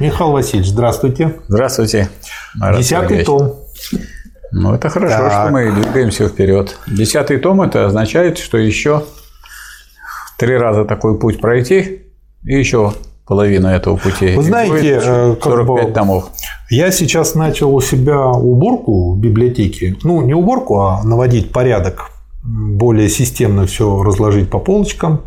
Михаил Васильевич, здравствуйте. Здравствуйте. Десятый том. Ну, это хорошо, так. что мы двигаемся вперед. Десятый том это означает, что еще три раза такой путь пройти, и еще половина этого пути. Вы знаете, 45 как бы, томов. Я сейчас начал у себя уборку в библиотеке. Ну, не уборку, а наводить порядок. Более системно все разложить по полочкам.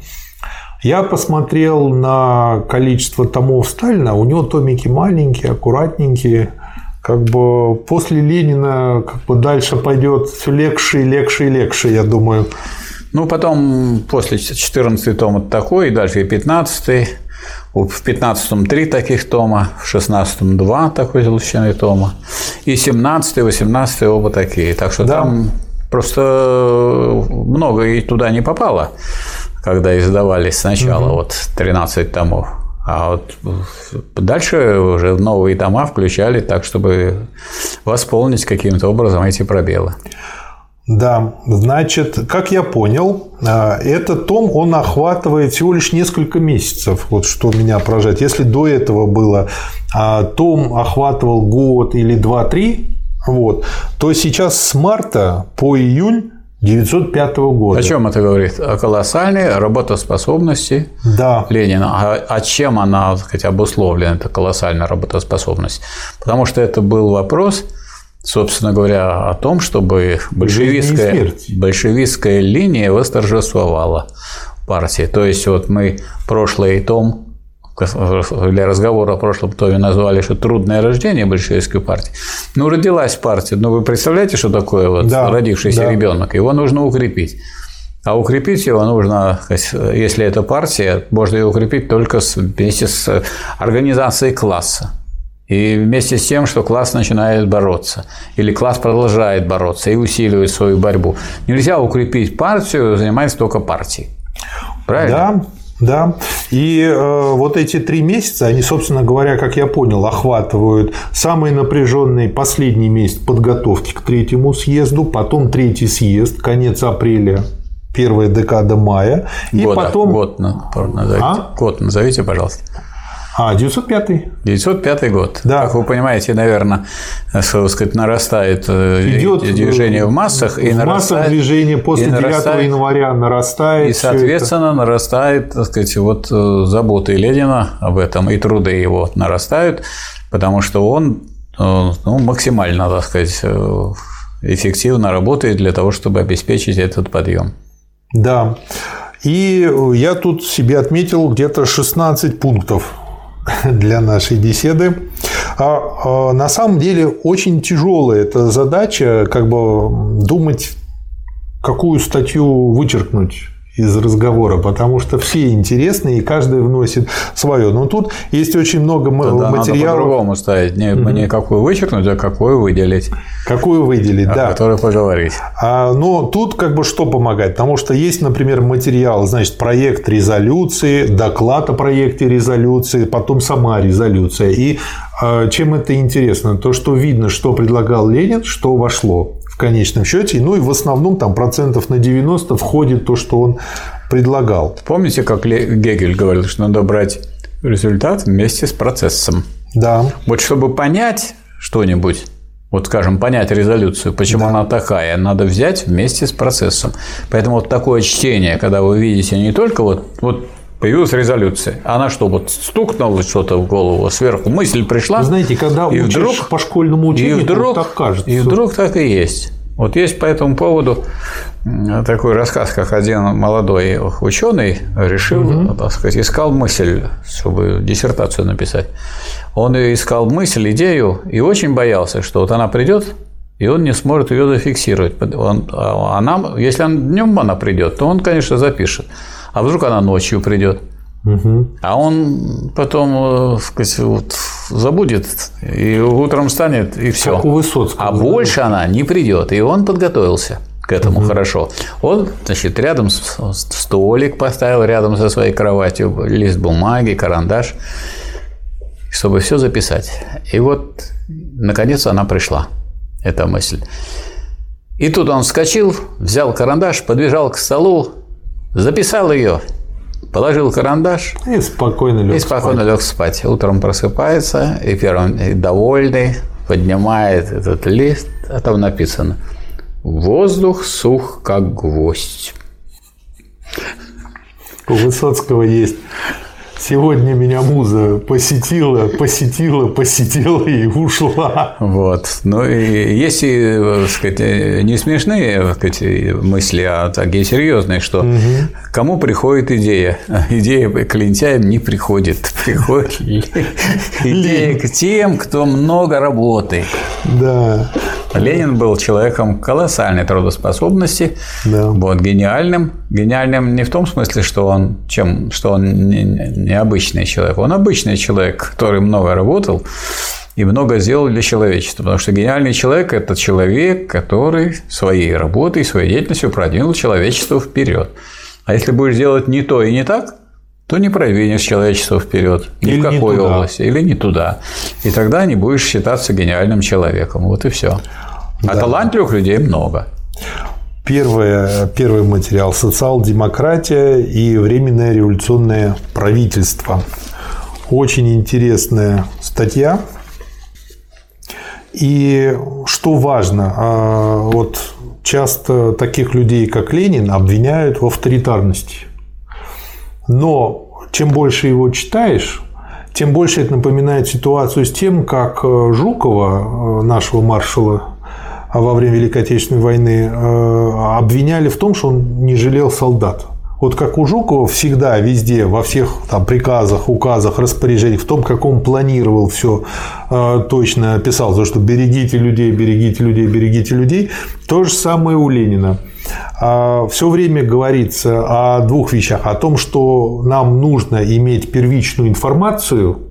Я посмотрел на количество томов Сталина. У него томики маленькие, аккуратненькие. Как бы после Ленина как бы дальше пойдет все легче и легче и легче, я думаю. Ну, потом после 14 тома такой, и дальше и 15 в 15-м три таких тома, в 16-м два такой толщины тома, и 17 18 оба такие. Так что да. там просто много и туда не попало, когда издавались сначала угу. вот 13 томов. А вот дальше уже новые тома включали так, чтобы восполнить каким-то образом эти пробелы. Да, значит, как я понял, а, этот том, он охватывает всего лишь несколько месяцев, вот что меня поражает. Если до этого было а, том охватывал год или два-три, вот, то сейчас с марта по июнь 905 года. О чем это говорит? О колоссальной работоспособности да. Ленина. А, а чем она, так сказать, обусловлена, эта колоссальная работоспособность? Потому что это был вопрос – собственно говоря, о том, чтобы большевистская, большевистская линия восторжествовала партии. То есть вот мы прошлый том для разговора о прошлом томе назвали, что трудное рождение большевистской партии. Ну, родилась партия. Ну, вы представляете, что такое вот да, родившийся да. ребенок? Его нужно укрепить. А укрепить его нужно, если это партия, можно ее укрепить только вместе с организацией класса. И вместе с тем, что класс начинает бороться, или класс продолжает бороться и усиливает свою борьбу. Нельзя укрепить партию, занимаясь только партией. Правильно? Да, да. И э, вот эти три месяца, они, собственно говоря, как я понял, охватывают самый напряженный последний месяц подготовки к третьему съезду, потом третий съезд, конец апреля, первая декада мая, и Года, потом год назовите, а? год назовите, пожалуйста. А, 905 905 год. Да. Как вы понимаете, наверное, что сказать, нарастает э, Идет движение в массах. И в нарастает, массах движение после 9 нарастает, января нарастает. И, соответственно, нарастает, так сказать, вот э, заботы Ленина об этом, и труды его нарастают, потому что он э, ну, максимально, так сказать, эффективно работает для того, чтобы обеспечить этот подъем. Да. И я тут себе отметил где-то 16 пунктов для нашей беседы. А, а на самом деле очень тяжелая эта задача, как бы думать, какую статью вычеркнуть из разговора, потому что все интересны, и каждый вносит свое. Но тут есть очень много Тогда материалов. Надо по-другому ставить. Не, угу. не какую вычеркнуть, а какую выделить. Какую выделить, о да. О поговорить. А, но тут как бы что помогать? Потому что есть, например, материал, значит, проект резолюции, доклад о проекте резолюции, потом сама резолюция. И а, чем это интересно? То, что видно, что предлагал Ленин, что вошло конечном счете. Ну и в основном там процентов на 90 входит то, что он предлагал. Помните, как Гегель говорил, что надо брать результат вместе с процессом? Да. Вот чтобы понять что-нибудь, вот, скажем, понять резолюцию, почему да. она такая, надо взять вместе с процессом. Поэтому вот такое чтение, когда вы видите не только вот, вот появилась резолюция. Она что, вот стукнула что-то в голову сверху, мысль пришла. Вы знаете, когда и учишь вдруг, по школьному учению, и вдруг, так кажется. И вдруг так и есть. Вот есть по этому поводу такой рассказ, как один молодой ученый решил, угу. так сказать, искал мысль, чтобы диссертацию написать. Он искал мысль, идею и очень боялся, что вот она придет, и он не сможет ее зафиксировать. Он, а она, если он, днем она придет, то он, конечно, запишет. А вдруг она ночью придет? Угу. А он потом, э, сказать, вот, забудет, и утром станет, и все. Как у Высоцкого. А больше она не придет. И он подготовился к этому угу. хорошо. Он, значит, рядом столик поставил, рядом со своей кроватью, лист бумаги, карандаш, чтобы все записать. И вот, наконец, она пришла, эта мысль. И тут он вскочил, взял карандаш, подбежал к столу, записал ее положил карандаш и спокойно лег и спокойно спать. лег спать. Утром просыпается и первым и довольный поднимает этот лист, а там написано «Воздух сух, как гвоздь». У Высоцкого есть Сегодня меня муза посетила, посетила, посетила и ушла. Вот. Ну и если, так сказать, не смешные так сказать, мысли, а такие серьезные, что угу. кому приходит идея? Идея к лентяям не приходит. Приходит идея к тем, кто много работает. Да. Ленин был человеком колоссальной трудоспособности, да. вот, гениальным. Гениальным не в том смысле, что он, чем, что он необычный человек. Он обычный человек, который много работал и много сделал для человечества. Потому что гениальный человек – это человек, который своей работой, своей деятельностью продвинул человечество вперед. А если будешь делать не то и не так, то не продвинешь человечество вперед ни или в какой области, или не туда. И тогда не будешь считаться гениальным человеком. Вот и все. А да. талантливых людей много. Первое, первый материал – социал-демократия и временное революционное правительство. Очень интересная статья. И что важно, а, вот часто таких людей, как Ленин, обвиняют в авторитарности. Но чем больше его читаешь, тем больше это напоминает ситуацию с тем, как э, Жукова, э, нашего маршала во время Великой Отечественной войны, э, обвиняли в том, что он не жалел солдат. Вот как у Жукова всегда, везде, во всех там, приказах, указах, распоряжениях, в том, как он планировал все точно писал, то, что берегите людей, берегите людей, берегите людей. То же самое у Ленина. А, все время говорится о двух вещах. О том, что нам нужно иметь первичную информацию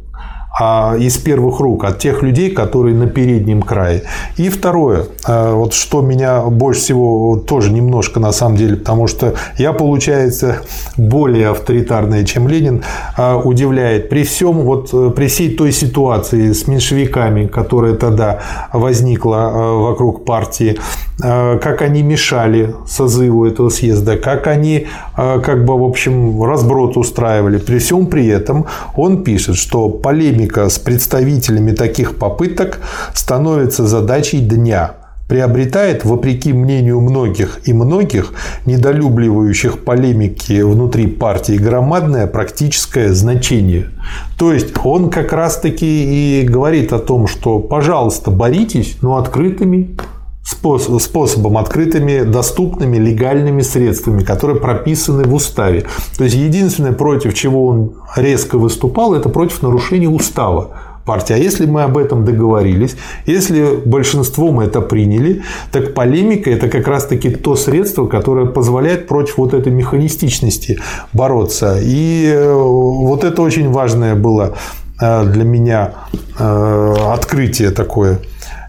а из первых рук от тех людей, которые на переднем крае. И второе, а, вот что меня больше всего тоже немножко на самом деле, потому что я, получается, более авторитарная, чем Ленин, а, удивляет. При всем, вот э, при всей той ситуации с меньшевиками, которая тогда возникла вокруг партии, как они мешали созыву этого съезда, как они, как бы, в общем, разброд устраивали. При всем при этом он пишет, что полемика полемика с представителями таких попыток становится задачей дня, приобретает, вопреки мнению многих и многих, недолюбливающих полемики внутри партии, громадное практическое значение. То есть он как раз-таки и говорит о том, что, пожалуйста, боритесь, но открытыми способом, открытыми, доступными, легальными средствами, которые прописаны в уставе. То есть единственное, против чего он резко выступал, это против нарушения устава партии. А если мы об этом договорились, если большинством это приняли, так полемика – это как раз-таки то средство, которое позволяет против вот этой механистичности бороться. И э, вот это очень важное было э, для меня э, открытие такое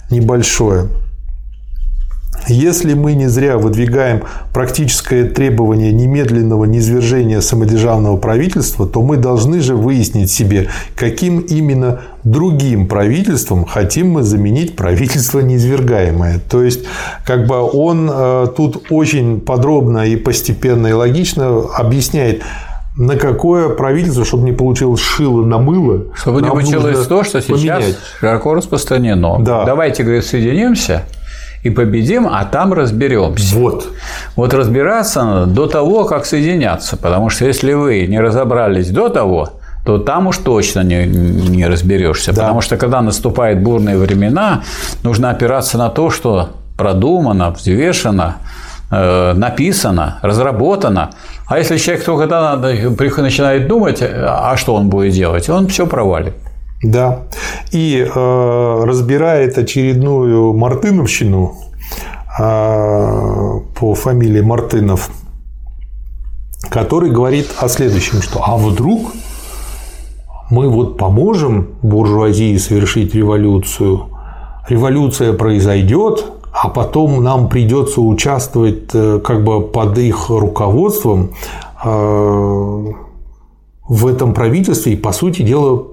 небольшое. Если мы не зря выдвигаем практическое требование немедленного низвержения самодержавного правительства, то мы должны же выяснить себе, каким именно другим правительством хотим мы заменить правительство неизвергаемое. То есть, как бы он э, тут очень подробно и постепенно и логично объясняет, на какое правительство, чтобы не получилось шило на мыло. Чтобы не получилось то, что сейчас поменять. широко распространено. Да. Давайте, говорит, соединимся и победим, а там разберемся. Вот. Вот разбираться надо до того, как соединяться. Потому что если вы не разобрались до того, то там уж точно не, не разберешься. Да. Потому что когда наступают бурные времена, нужно опираться на то, что продумано, взвешено, э, написано, разработано. А если человек только тогда начинает думать, а что он будет делать, он все провалит. Да. И э, разбирает очередную мартыновщину э, по фамилии Мартынов, который говорит о следующем, что а вдруг мы вот поможем буржуазии совершить революцию, революция произойдет, а потом нам придется участвовать э, как бы под их руководством э, в этом правительстве и, по сути дела,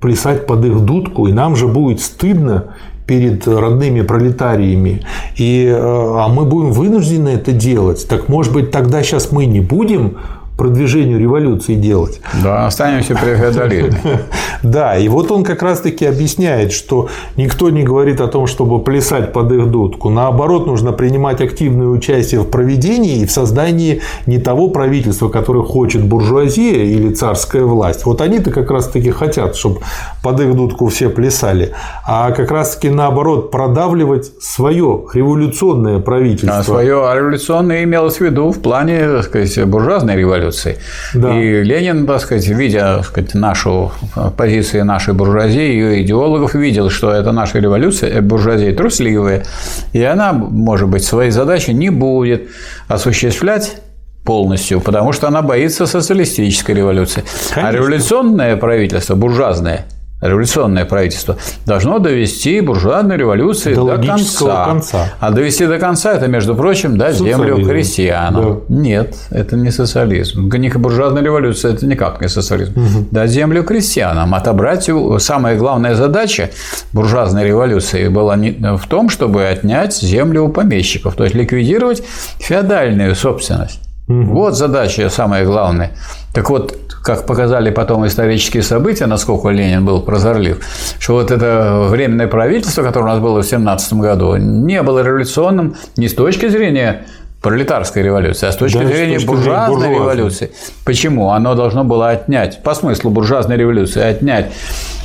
плясать под их дудку, и нам же будет стыдно перед родными пролетариями, и, э, а мы будем вынуждены это делать. Так может быть тогда сейчас мы не будем продвижению революции делать. Да, останемся при. Да, и вот он как раз-таки объясняет, что никто не говорит о том, чтобы плясать под их дудку. Наоборот, нужно принимать активное участие в проведении и в создании не того правительства, которое хочет буржуазия или царская власть. Вот они-то как раз-таки хотят, чтобы под их дудку все плясали. А как раз-таки наоборот, продавливать свое революционное правительство. А свое революционное имелось в виду в плане так сказать, буржуазной революции. Да. И Ленин, так сказать, видя так сказать, нашу позицию нашей буржуазии, ее идеологов, видел, что это наша революция, э, буржуазия трусливая, и она, может быть, свои задачи не будет осуществлять полностью, потому что она боится социалистической революции. А Конечно. А революционное правительство, буржуазное, революционное правительство должно довести буржуазную революцию до, до конца. конца. А довести до конца это, между прочим, дать землю крестьянам. Да. Нет, это не социализм. Буржуазная революция это никак не социализм. Угу. Дать землю крестьянам, отобрать самая главная задача буржуазной революции была в том, чтобы отнять землю у помещиков, то есть ликвидировать феодальную собственность. Угу. Вот задача самая главная. Так вот, как показали потом исторические события, насколько Ленин был прозорлив, что вот это временное правительство, которое у нас было в 17 году, не было революционным не с точки зрения пролетарской революции, а с точки да, зрения с точки буржуазной, буржуазной революции. Почему? Оно должно было отнять, по смыслу буржуазной революции, отнять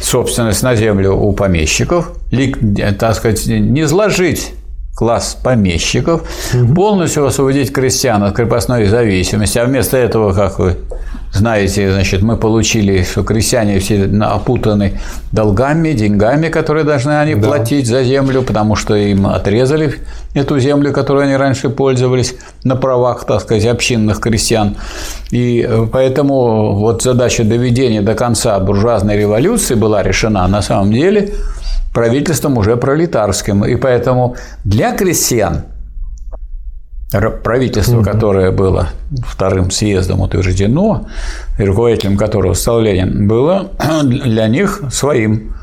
собственность на землю у помещиков, так сказать, не сложить класс помещиков, угу. полностью освободить крестьян от крепостной зависимости, а вместо этого, как вы знаете, значит, мы получили, что крестьяне все опутаны долгами, деньгами, которые должны они да. платить за землю, потому что им отрезали эту землю, которой они раньше пользовались на правах, так сказать, общинных крестьян. И поэтому вот задача доведения до конца буржуазной революции была решена на самом деле правительством уже пролетарским. И поэтому для крестьян правительство, угу. которое было вторым съездом утверждено, руководителем которого стал Ленин, было для них своим.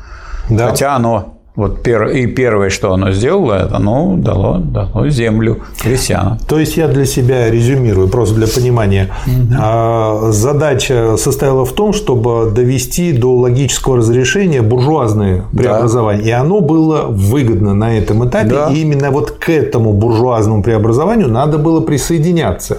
Да. Хотя оно вот пер, и первое, что оно сделало, это оно дало, дало землю крестьянам. То есть я для себя резюмирую, просто для понимания. Угу. Задача состояла в том, чтобы довести до логического разрешения буржуазное преобразование. Да. И оно было выгодно на этом этапе. Да. И именно вот к этому буржуазному преобразованию надо было присоединяться.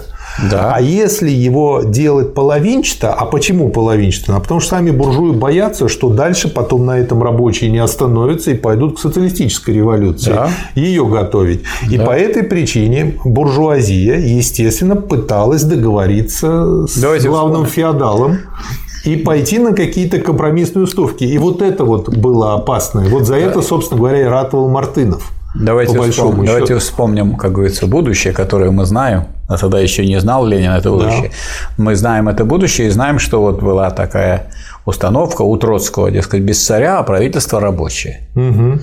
Да. А если его делать половинчато, а почему половинчато? А потому что сами буржуи боятся, что дальше потом на этом рабочие не остановятся и пойдут к социалистической революции, да. ее готовить. И да. по этой причине буржуазия, естественно, пыталась договориться с Давайте главным вспомним. феодалом и пойти на какие-то компромиссные уступки. И вот это вот было опасно. И вот за это, собственно говоря, и ратовал Мартынов. Давайте, вспом... Давайте вспомним, как говорится, будущее, которое мы знаем. А тогда еще не знал Ленин это будущее. Да. Мы знаем это будущее и знаем, что вот была такая установка у Троцкого, дескать, без царя, а правительство рабочее. Угу.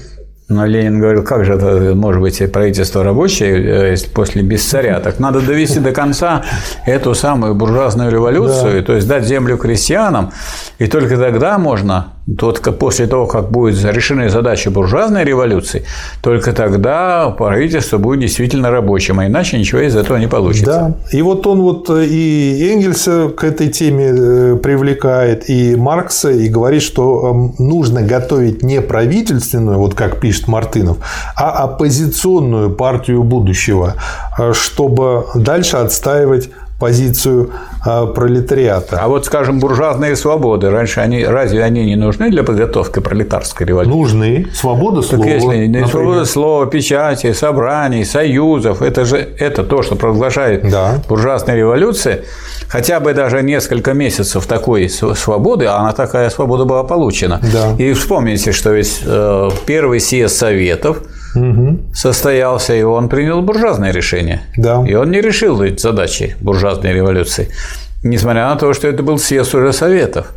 Но Ленин говорил, как же это может быть правительство рабочее э, после без царя? Так надо довести до конца эту самую буржуазную революцию, да. то есть дать землю крестьянам, и только тогда можно, только после того, как будет решены задачи буржуазной революции, только тогда правительство будет действительно рабочим, а иначе ничего из этого не получится. Да, и вот он вот э, и Энгельса к этой теме э, привлекает, и Маркса, и говорит, что эм, нужно готовить не правительственную, вот как пишет Мартынов, а оппозиционную партию будущего, э, чтобы дальше отстаивать позицию э, пролетариата. А вот, скажем, буржуазные свободы, раньше они, разве они не нужны для подготовки пролетарской революции? Нужны. Свобода слова. Так если не свобода слова, печати, собраний, союзов, это же это то, что провозглашает да. буржуазная революция, хотя бы даже несколько месяцев такой свободы, а она такая свобода была получена. Да. И вспомните, что ведь э, первый съезд Советов угу. состоялся, и он принял буржуазное решение. Да. И он не решил эти задачи буржуазной революции, несмотря на то, что это был съезд уже Советов.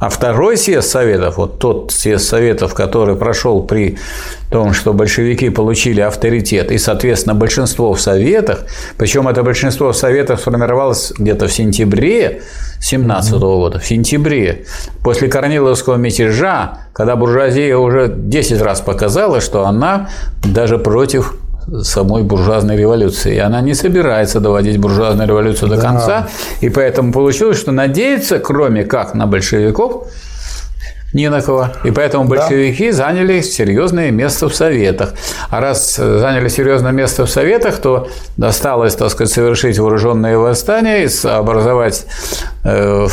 А второй съезд Советов, вот тот съезд Советов, который прошел при том, что большевики получили авторитет и, соответственно, большинство в Советах, причем это большинство в Советах сформировалось где-то в сентябре 17 года, в сентябре, после Корниловского мятежа, когда буржуазия уже 10 раз показала, что она даже против самой буржуазной революции. И она не собирается доводить буржуазную революцию до да. конца. И поэтому получилось, что надеяться, кроме как на большевиков, ни на кого. И поэтому большевики да. заняли серьезное место в Советах. А раз заняли серьезное место в Советах, то досталось, так сказать, совершить вооруженные восстания, образовать э,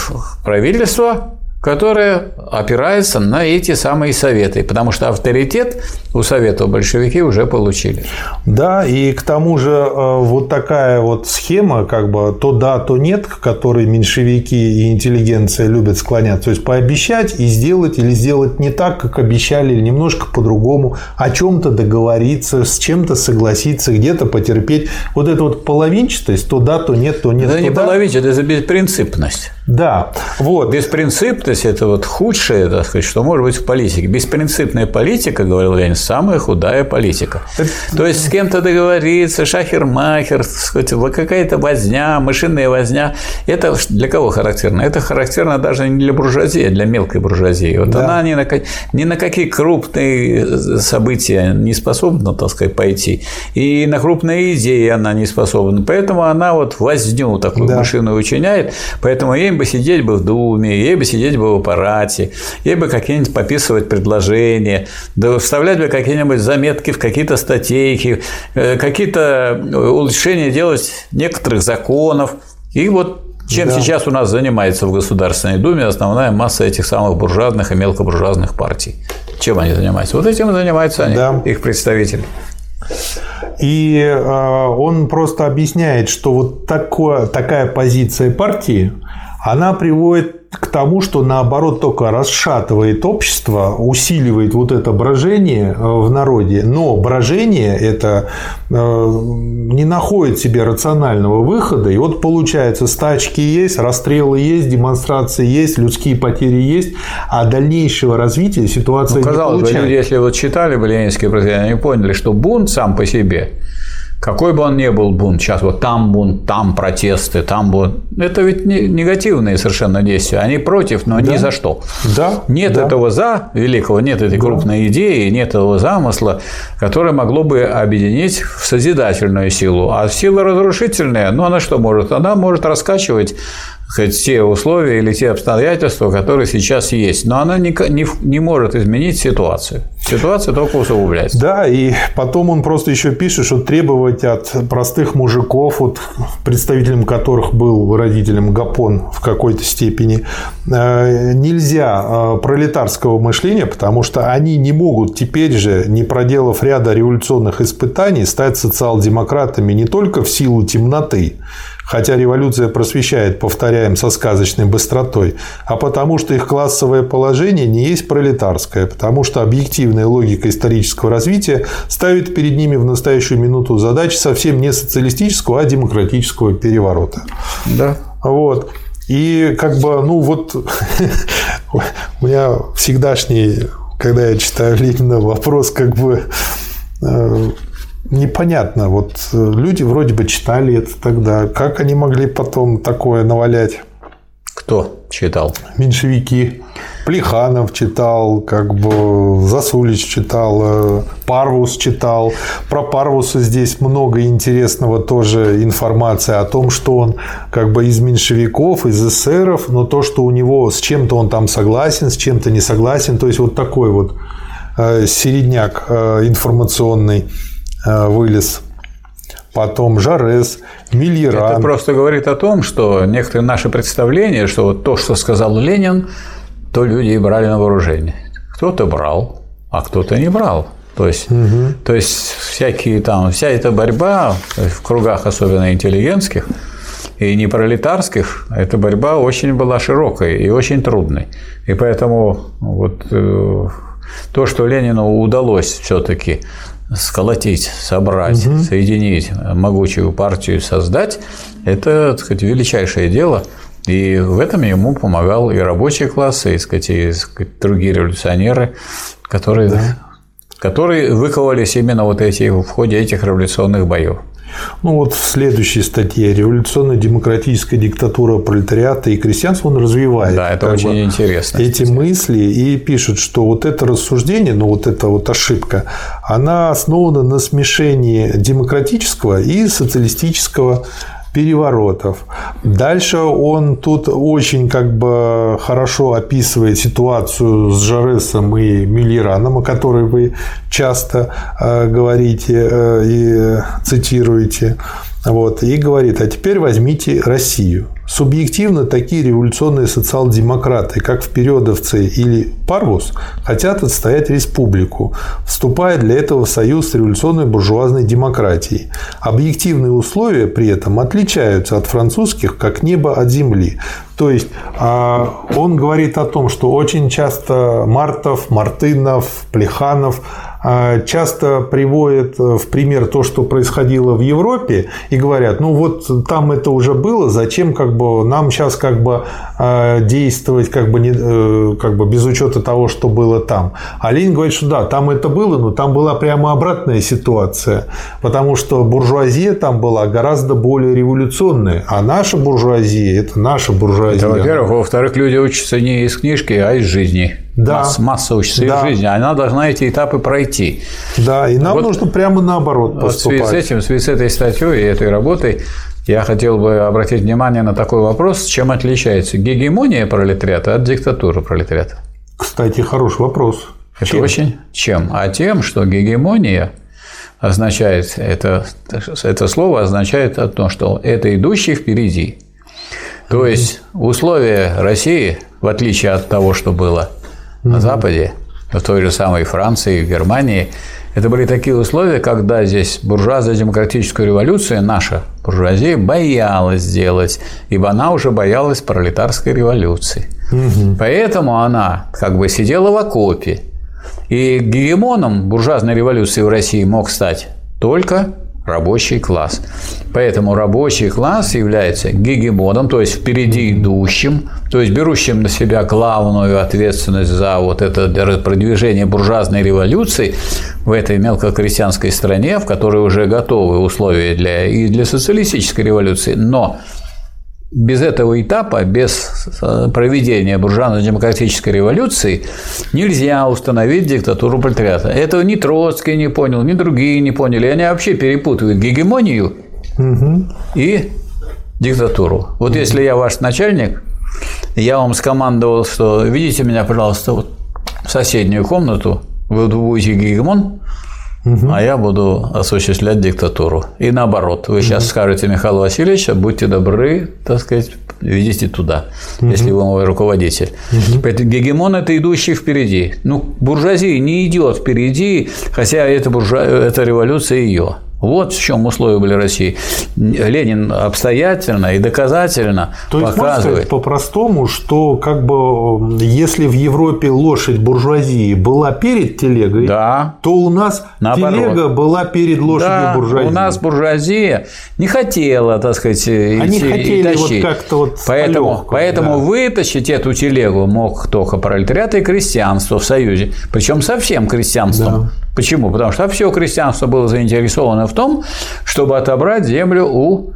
правительство, которая опирается на эти самые советы, потому что авторитет у советов большевики уже получили. Да, и к тому же э, вот такая вот схема, как бы то да, то нет, к которой меньшевики и интеллигенция любят склоняться, то есть пообещать и сделать или сделать не так, как обещали, или немножко по-другому, о чем-то договориться, с чем-то согласиться, где-то потерпеть. Вот эта вот половинчатость, то да, то нет, то нет. Это то не да. половинчатость, это беспринципность. Да, вот. Беспринципность – это вот худшее, так сказать, что может быть в политике. Беспринципная политика, говорил Ленин, самая худая политика. То есть с кем-то договориться, шахер-махер, какая-то возня, машинная возня. Это для кого характерно? Это характерно даже не для буржуазии, а для мелкой буржуазии. Вот да. она ни на, ни на какие крупные события не способна, так сказать, пойти. И на крупные идеи она не способна. Поэтому она вот возню такую да. машину учиняет. Поэтому ей бы сидеть бы в Думе, ей бы сидеть бы в аппарате, ей бы какие-нибудь пописывать предложения, да вставлять бы какие-нибудь заметки в какие-то статейки, э, какие-то улучшения делать некоторых законов. И вот чем да. сейчас у нас занимается в Государственной Думе основная масса этих самых буржуазных и мелкобуржуазных партий? Чем они занимаются? Вот этим и занимаются они, да. их представители. И э, он просто объясняет, что вот такое, такая позиция партии, она приводит к тому, что наоборот только расшатывает общество, усиливает вот это брожение э, в народе, но брожение это э, не находит себе рационального выхода, и вот получается стачки есть, расстрелы есть, демонстрации есть, людские потери есть, а дальнейшего развития ситуация ну, казалось не получается. Бы, люди, если вот читали бы ленинские произведения, они поняли, что бунт сам по себе какой бы он ни был бунт, сейчас вот там бунт, там протесты, там бунт, это ведь не, негативные совершенно действия, они против, но да. ни за что. Да. Нет да. этого за великого, нет этой да. крупной идеи, нет этого замысла, которое могло бы объединить в созидательную силу. А сила разрушительная, ну она что может? Она может раскачивать хоть те условия или те обстоятельства, которые сейчас есть. Но она не, не, не может изменить ситуацию. Ситуация только усугубляется. Да, и потом он просто еще пишет, что требовать от простых мужиков, вот представителем которых был родителем Гапон в какой-то степени, э, нельзя э, пролетарского мышления, потому что они не могут теперь же, не проделав ряда революционных испытаний, стать социал-демократами не только в силу темноты, хотя революция просвещает, повторяем, со сказочной быстротой, а потому что их классовое положение не есть пролетарское, потому что объективная логика исторического развития ставит перед ними в настоящую минуту задачи совсем не социалистического, а демократического переворота. Да. Вот. И как бы, ну вот, у меня всегдашний, когда я читаю Ленина, вопрос как бы э, непонятно. Вот э, люди вроде бы читали это тогда. Как они могли потом такое навалять? Кто читал? Меньшевики. Плеханов читал, как бы Засулич читал, э, Парвус читал. Про Парвуса здесь много интересного тоже информации о том, что он как бы из меньшевиков, из эсеров, но то, что у него с чем-то он там согласен, с чем-то не согласен, то есть вот такой вот э, середняк информационный. Э, вылез. Потом Жарес, Мильеран. Это просто говорит о том, что некоторые наши представления, что вот то, что сказал Ленин, то люди и брали на вооружение. Кто-то брал, а кто-то не брал. То есть, угу. то есть всякие там, вся эта борьба в кругах особенно интеллигентских и не пролетарских, эта борьба очень была широкой и очень трудной. И поэтому вот э, то, что Ленину удалось все-таки сколотить, собрать, угу. соединить могучую партию, создать, это, так сказать, величайшее дело. И в этом ему помогал и рабочий класс, и, сказать, и сказать, другие революционеры, которые, да. которые выковались именно вот эти, в ходе этих революционных боев. Ну вот в следующей статье «Революционно-демократическая диктатура пролетариата и крестьянства» он развивает. Да, это очень бы, интересно. Эти кстати. мысли и пишет, что вот это рассуждение, ну вот эта вот ошибка, она основана на смешении демократического и социалистического переворотов. Дальше он тут очень как бы хорошо описывает ситуацию с Жаресом и Миллираном, о которой вы часто э, говорите э, и цитируете. Вот, и говорит, а теперь возьмите Россию. Субъективно такие революционные социал-демократы, как впередовцы или Парвус, хотят отстоять республику, вступая для этого в союз с революционной буржуазной демократией. Объективные условия при этом отличаются от французских, как небо от земли. То есть а, он говорит о том, что очень часто Мартов, Мартынов, Плеханов часто приводят э, в пример то, что происходило в Европе, и говорят, ну вот там это уже было, зачем как бы нам сейчас как бы а, действовать как бы, не, э, как бы без учета того, что было там. А Ленин говорит, что да, там это было, но там была прямо обратная ситуация, потому что буржуазия там была гораздо более революционная, а наша буржуазия – это наша буржуазия. Это, во-первых. Во-вторых, люди учатся не из книжки, а из жизни. Да. Масс, масса учится да. из жизни. Она должна эти этапы пройти. Да, и нам вот, нужно прямо наоборот поступать. Вот в связи с этим, в связи с этой статьей и этой работой я хотел бы обратить внимание на такой вопрос, чем отличается гегемония пролетариата от диктатуры пролетариата. Кстати, хороший вопрос. Это чем? очень чем? А тем, что гегемония означает, это, это слово означает о том, что это идущий впереди. То есть условия России, в отличие от того, что было на Западе, в той же самой Франции, в Германии, это были такие условия, когда здесь буржуазная демократическая революция, наша буржуазия, боялась сделать, ибо она уже боялась пролетарской революции. Угу. Поэтому она как бы сидела в окопе. И гегемоном буржуазной революции в России мог стать только рабочий класс. Поэтому рабочий класс является гегемоном, то есть впереди идущим, то есть берущим на себя главную ответственность за вот это продвижение буржуазной революции в этой мелкокрестьянской стране, в которой уже готовы условия для, и для социалистической революции. Но без этого этапа, без э, проведения буржуазно-демократической революции нельзя установить диктатуру пролетариата. Этого ни Троцкий не понял, ни другие не поняли. Они вообще перепутывают гегемонию угу. и диктатуру. Вот угу. если я ваш начальник, я вам скомандовал, что видите меня, пожалуйста, вот в соседнюю комнату, вы будете гегемон, угу. а я буду осуществлять диктатуру. И наоборот, вы угу. сейчас скажете Михаил Васильевич, будьте добры, так сказать, ведите туда, угу. если вы мой руководитель. Угу. Поэтому гегемон – это идущий впереди. Ну, буржуазия не идет впереди, хотя это, буржуа... это революция ее. Вот в чем условия были России. Ленин обстоятельно и доказательно То есть, показывает. по-простому, что как бы если в Европе лошадь буржуазии была перед телегой, да. то у нас Наоборот. телега была перед лошадью да, буржуазии. У нас буржуазия не хотела, так сказать, Они идти хотели вот как-то вот Поэтому, легкую, поэтому да. вытащить эту телегу мог только пролетариат и крестьянство в Союзе. Причем совсем крестьянство. Да. Почему? Потому что все крестьянство было заинтересовано в том, чтобы отобрать землю у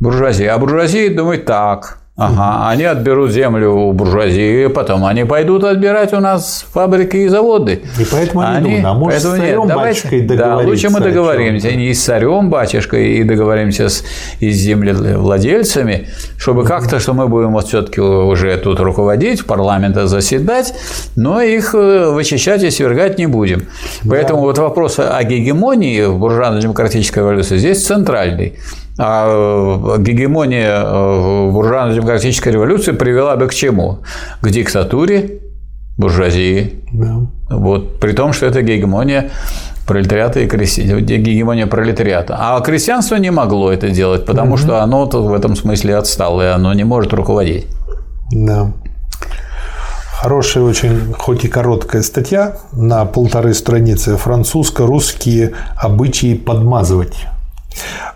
буржуазии. А буржуазия думает так. Ага, они отберут землю у буржуазии, потом они пойдут отбирать у нас фабрики и заводы. И поэтому они, они думают, а может поэтому с царем нет, батюшкой Да, лучше мы договоримся не с царем батюшкой и договоримся с, и с землевладельцами, чтобы как-то, что мы будем вот все-таки уже тут руководить, парламента заседать, но их э, вычищать и свергать не будем. Поэтому да. вот вопрос о гегемонии в буржуазно-демократической революции здесь центральный. А э, гегемония э, буржуазно-демократической революции привела бы к чему? К диктатуре буржуазии. Да. Вот, при том, что это гегемония пролетариата и крестьян, гегемония пролетариата. А крестьянство не могло это делать, потому угу. что оно в этом смысле отстало, и оно не может руководить. Да. Хорошая очень, хоть и короткая статья на полторы страницы «Французско-русские обычаи подмазывать».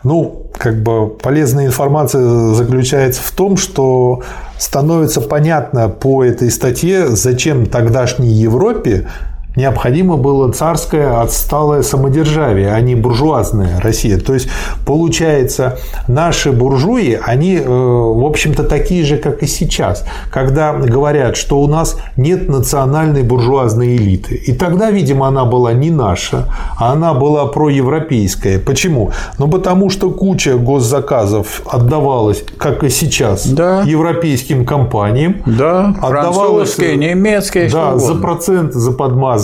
Ну, как бы полезная информация заключается в том, что становится понятно по этой статье, зачем тогдашней Европе необходимо было царское отсталое самодержавие, а не буржуазная Россия. То есть, получается, наши буржуи, они, э, в общем-то, такие же, как и сейчас, когда говорят, что у нас нет национальной буржуазной элиты. И тогда, видимо, она была не наша, а она была проевропейская. Почему? Ну, потому что куча госзаказов отдавалась, как и сейчас, да. европейским компаниям. Да, отдавалась, немецкие, Да, за процент, за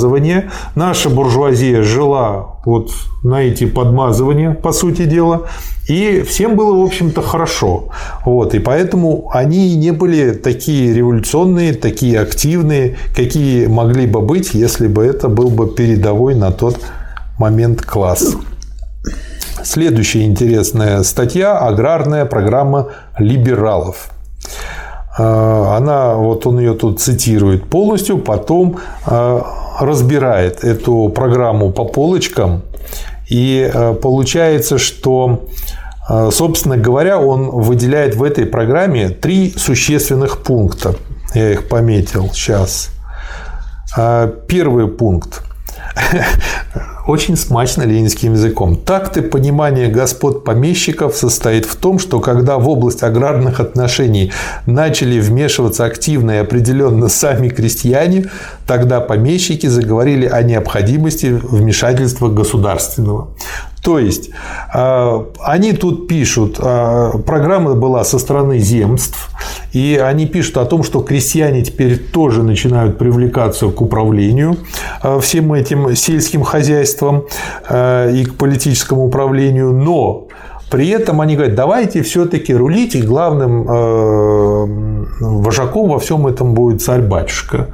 подмазывание. Наша буржуазия жила вот на эти подмазывания, по сути дела. И всем было, в общем-то, хорошо. Вот. И поэтому они не были такие революционные, такие активные, какие могли бы быть, если бы это был бы передовой на тот момент класс. Следующая интересная статья – аграрная программа либералов. А, она, вот он ее тут цитирует полностью, потом а, разбирает эту программу по полочкам, и а, получается, что Собственно говоря, он выделяет в этой программе три существенных пункта. Я их пометил сейчас. Первый пункт очень смачно ленинским языком. Такты понимания господ помещиков состоит в том, что когда в область аграрных отношений начали вмешиваться активно и определенно сами крестьяне, тогда помещики заговорили о необходимости вмешательства государственного. То есть а, они тут пишут, а, программа была со стороны земств, и они пишут о том, что крестьяне теперь тоже начинают привлекаться к управлению а, всем этим сельским хозяйством и к политическому управлению, но при этом они говорят, давайте все-таки рулить, и главным вожаком во всем этом будет царь-батюшка.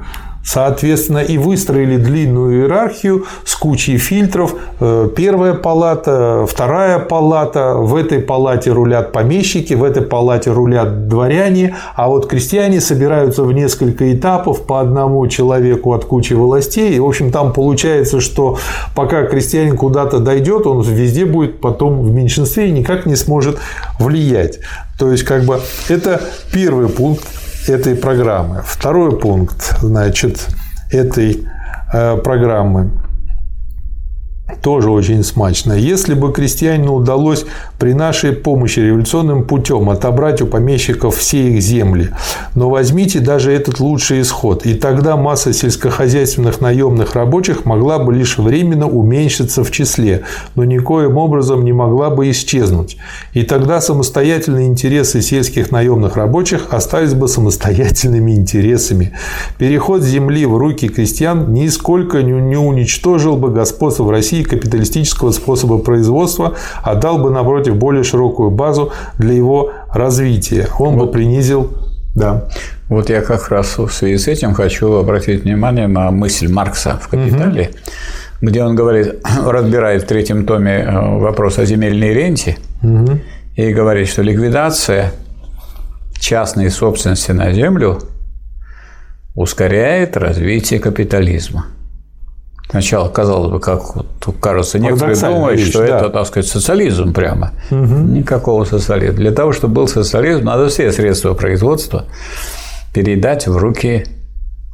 Соответственно, и выстроили длинную иерархию с кучей фильтров. Э, первая палата, вторая палата, в этой палате рулят помещики, в этой палате рулят дворяне, а вот крестьяне собираются в несколько этапов по одному человеку от кучи властей. И, в общем, там получается, что пока крестьянин куда-то дойдет, он везде будет потом в меньшинстве и никак не сможет влиять. То есть, как бы, это первый пункт этой программы. Второй пункт, значит, этой э, программы тоже очень смачно. Если бы крестьянину удалось при нашей помощи революционным путем отобрать у помещиков все их земли, но возьмите даже этот лучший исход, и тогда масса сельскохозяйственных наемных рабочих могла бы лишь временно уменьшиться в числе, но никоим образом не могла бы исчезнуть. И тогда самостоятельные интересы сельских наемных рабочих остались бы самостоятельными интересами. Переход земли в руки крестьян нисколько не уничтожил бы господство в России капиталистического способа производства, а дал бы, напротив, более широкую базу для его развития. Он вот. бы принизил да. Вот я как раз в связи с этим хочу обратить внимание на мысль Маркса в «Капитале», угу. где он говорит, разбирает в третьем томе э, вопрос о земельной ренте угу. и говорит, что ликвидация частной собственности на землю ускоряет развитие капитализма. Сначала казалось бы, как кажется, некоторые думают, вещь, что да. это, так сказать, социализм прямо. Угу. Никакого социализма. Для того, чтобы был социализм, надо все средства производства передать в руки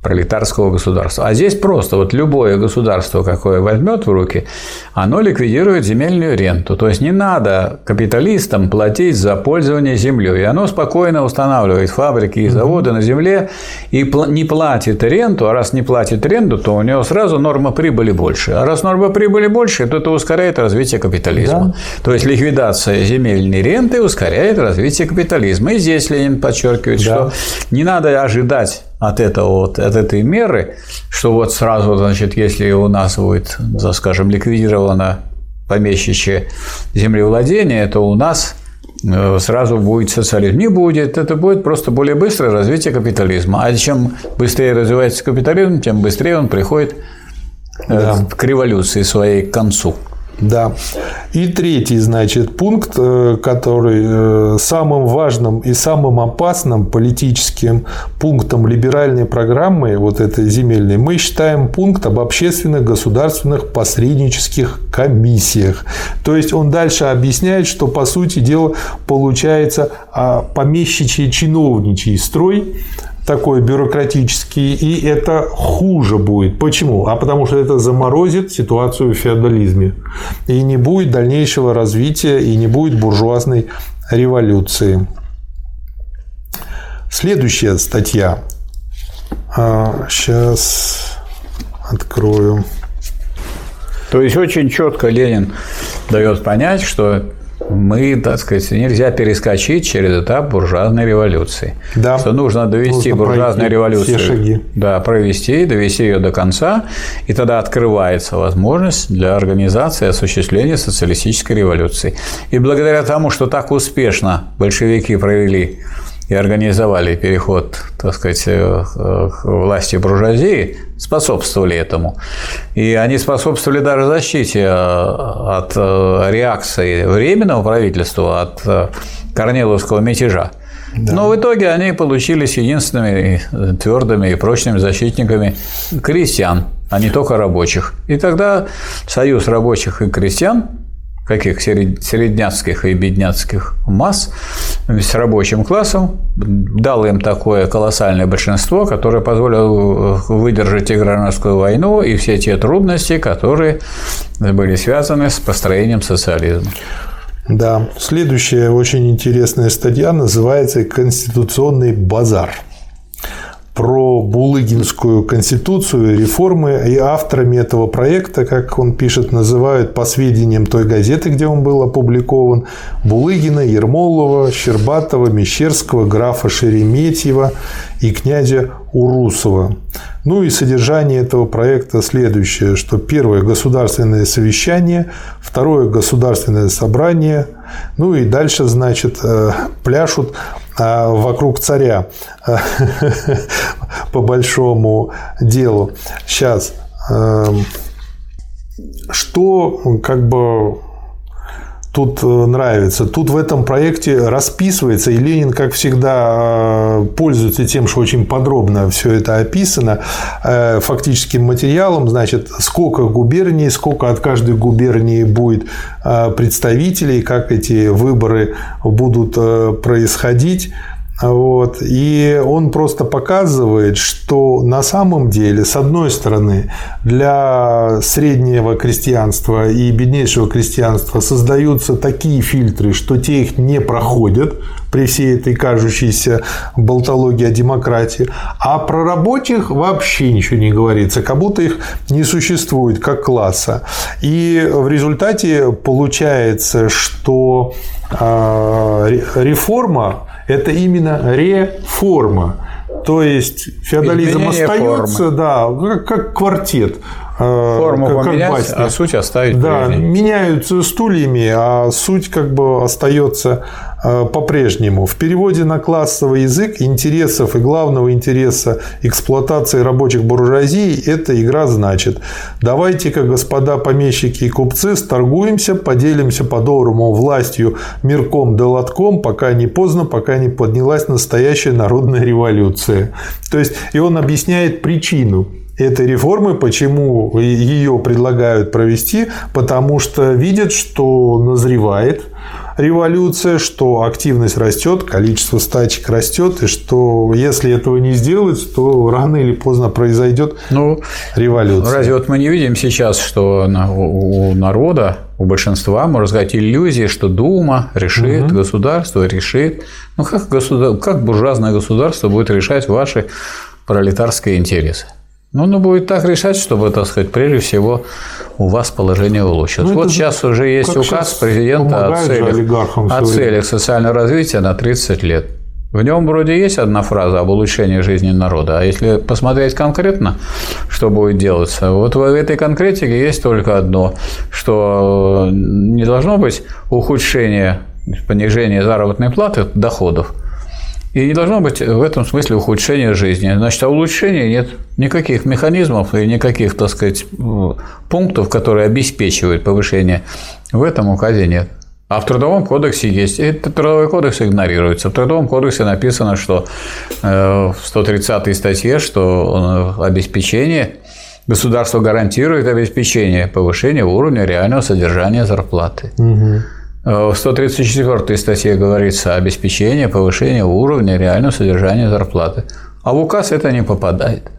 пролетарского государства. А здесь просто вот любое государство, какое возьмет в руки, оно ликвидирует земельную ренту. То есть не надо капиталистам платить за пользование землей. И оно спокойно устанавливает фабрики и заводы на земле и не платит ренту. А раз не платит ренту, то у него сразу норма прибыли больше. А раз норма прибыли больше, то это ускоряет развитие капитализма. Да. То есть ликвидация земельной ренты ускоряет развитие капитализма. И здесь Ленин подчеркивает, да. что не надо ожидать от этого вот, от этой меры, что вот сразу, значит, если у нас будет, скажем, ликвидировано помещичье землевладение, то у нас э, сразу будет социализм. Не будет, это будет просто более быстрое развитие капитализма. А чем быстрее развивается капитализм, тем быстрее он приходит э, да. к революции своей к концу. Да. И третий, значит, пункт, э, который э, самым важным и самым опасным политическим пунктом либеральной программы, вот этой земельной, мы считаем пункт об общественных государственных посреднических комиссиях. То есть он дальше объясняет, что по сути дела получается а, помещичий чиновничий строй, такой бюрократический, и это хуже будет. Почему? А потому что это заморозит ситуацию в феодализме. И не будет дальнейшего развития, и не будет буржуазной революции. Следующая статья. Сейчас а, открою. То есть очень четко Ленин дает понять, что мы, так сказать, нельзя перескочить через этап буржуазной революции. Да. Что нужно довести нужно буржуазную революцию, все шаги. да, провести, довести ее до конца, и тогда открывается возможность для организации осуществления социалистической революции. И благодаря тому, что так успешно большевики провели и организовали переход, так сказать, э, к власти буржуазии, способствовали этому. И они способствовали даже защите э, от э, реакции Временного правительства, от Корниловского мятежа. Да. Но в итоге они получились единственными твердыми и прочными защитниками крестьян, а не только рабочих. И тогда Союз рабочих и крестьян каких середняцких и бедняцких масс с рабочим классом, дал им такое колоссальное большинство, которое позволило выдержать и войну, и все те трудности, которые были связаны с построением социализма. Да, следующая очень интересная статья называется «Конституционный базар» про Булыгинскую конституцию, реформы, и авторами этого проекта, как он пишет, называют по сведениям той газеты, где он был опубликован, Булыгина, Ермолова, Щербатова, Мещерского, графа Шереметьева и князя Урусова. Ну и содержание этого проекта следующее, что первое – государственное совещание, второе – государственное собрание, ну и дальше, значит, э, пляшут а, вокруг царя по большому делу. Сейчас. Эм, что как бы тут э, нравится. Тут в этом проекте расписывается, и Ленин, как всегда, э, пользуется тем, что очень подробно все это описано э, фактическим материалом, значит, сколько губерний, сколько от каждой губернии будет представителей, как эти выборы будут происходить. Вот. И он просто показывает, что на самом деле, с одной стороны, для среднего крестьянства и беднейшего крестьянства создаются такие фильтры, что те их не проходят при всей этой кажущейся болтологии о демократии, а про рабочих вообще ничего не говорится, как будто их не существует как класса. И в результате получается, что а, реформа это именно реформа. То есть феодализм Изменение остается, формы. да, как, как квартет. Э, Форму как, поменять, как а суть оставить Да, прежней. меняются стульями, а суть как бы остается по-прежнему. В переводе на классовый язык интересов и главного интереса эксплуатации рабочих буржуазии эта игра значит. Давайте-ка, господа помещики и купцы, сторгуемся, поделимся по-доброму властью, мирком да лотком, пока не поздно, пока не поднялась настоящая народная революция. То есть, и он объясняет причину этой реформы, почему ее предлагают провести, потому что видят, что назревает революция, что активность растет, количество стачек растет, и что если этого не сделать, то рано или поздно произойдет ну, революция. Разве вот мы не видим сейчас, что у народа, у большинства, можно сказать, иллюзия, что Дума решит, угу. государство решит. Ну как, государ... как буржуазное государство будет решать ваши пролетарские интересы? Ну, оно будет так решать, чтобы, так сказать, прежде всего у вас положение улучшилось. Ну, вот сейчас уже есть указ президента о целях, о целях социального развития на 30 лет. В нем вроде есть одна фраза об улучшении жизни народа, а если посмотреть конкретно, что будет делаться, вот в этой конкретике есть только одно, что не должно быть ухудшения, понижения заработной платы, доходов – и не должно быть в этом смысле ухудшения жизни. Значит, а улучшения нет никаких механизмов и никаких, так сказать, пунктов, которые обеспечивают повышение. В этом указе нет. А в Трудовом кодексе есть. И Трудовой кодекс игнорируется. В Трудовом кодексе написано, что э, в 130 статье, что обеспечение государство гарантирует обеспечение повышения уровня реального содержания зарплаты. Угу. Э, в 134 статье говорится о обеспечении повышения уровня реального содержания зарплаты. А в указ это не попадает.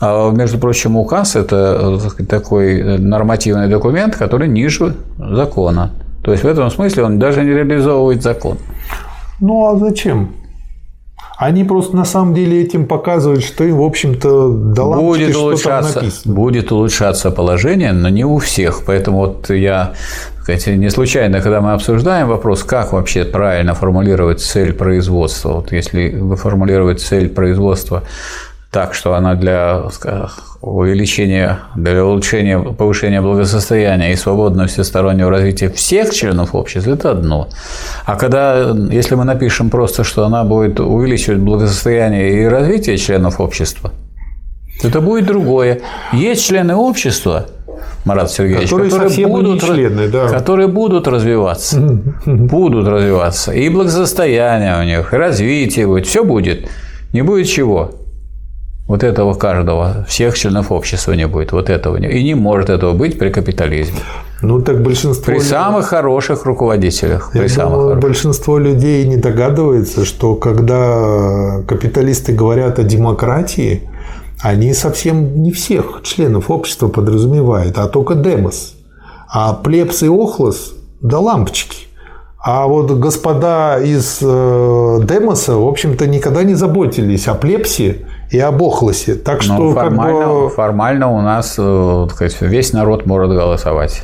А, между прочим, указ – это такой нормативный документ, который ниже закона. То есть в этом смысле он даже не реализовывает закон. Ну а зачем? Они просто на самом деле этим показывают, что им, в общем-то, до будет улучшаться. Будет улучшаться положение, но не у всех. Поэтому вот я сказать, не случайно, когда мы обсуждаем вопрос, как вообще правильно формулировать цель производства. Вот если вы формулируете цель производства так, что она для увеличения, для улучшения, повышения благосостояния и свободного всестороннего развития всех членов общества, это одно. А когда, если мы напишем просто, что она будет увеличивать благосостояние и развитие членов общества, то это будет другое. Есть члены общества, Марат Сергеевич, которые, которые, будут, члены, да. которые будут развиваться. Будут развиваться. И благосостояние у них, и развитие будет, все будет. Не будет чего? Вот этого каждого, всех членов общества не будет. Вот этого не. И не может этого быть при капитализме. Ну, так большинство... При людей... самых хороших руководителях. Я при думаю, самых хороших. большинство людей не догадывается, что когда капиталисты говорят о демократии, они совсем не всех членов общества подразумевают, а только демос. А плебс и охлос – да лампочки. А вот господа из э, Демоса, в общем-то, никогда не заботились о плепсе и об охлосе. Так что Но формально, как бы... формально у нас э, сказать, весь народ может голосовать.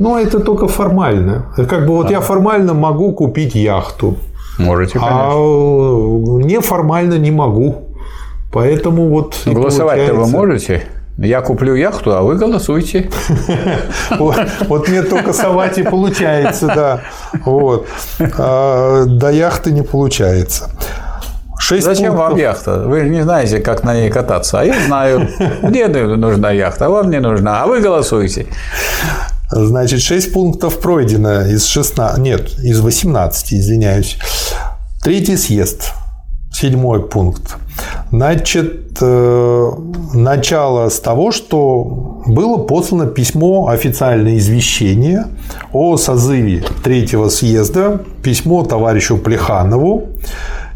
Ну, это только формально. Как бы вот да. я формально могу купить яхту. Можете, конечно. А неформально не могу. Поэтому вот... Голосовать-то вы можете? Я куплю яхту, а вы голосуйте. Вот мне только совать и получается, да. Вот. А до яхты не получается. 6 Зачем пунктов. вам яхта? Вы не знаете, как на ней кататься. А я знаю, мне нужна яхта, а вам не нужна. А вы голосуйте. Значит, 6 пунктов пройдено из 16. Нет, из 18, извиняюсь. Третий съезд. Седьмой пункт. Значит, э, начало с того, что было послано письмо, официальное извещение о созыве третьего съезда, письмо товарищу Плеханову,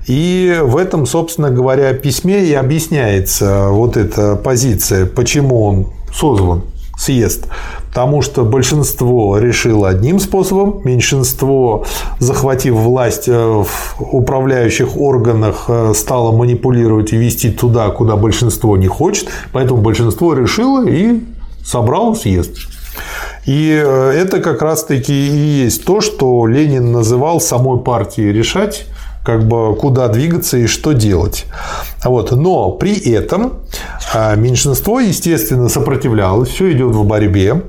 и в этом, собственно говоря, письме и объясняется вот эта позиция, почему он созван съезд. Потому что большинство решило одним способом, меньшинство, захватив власть э, в управляющих органах, э, стало манипулировать и вести туда, куда большинство не хочет. Поэтому большинство решило и собрало съезд. И э, это как раз-таки и есть то, что Ленин называл самой партией решать как бы куда двигаться и что делать. Вот. Но при этом а, меньшинство, естественно, сопротивлялось, все идет в борьбе.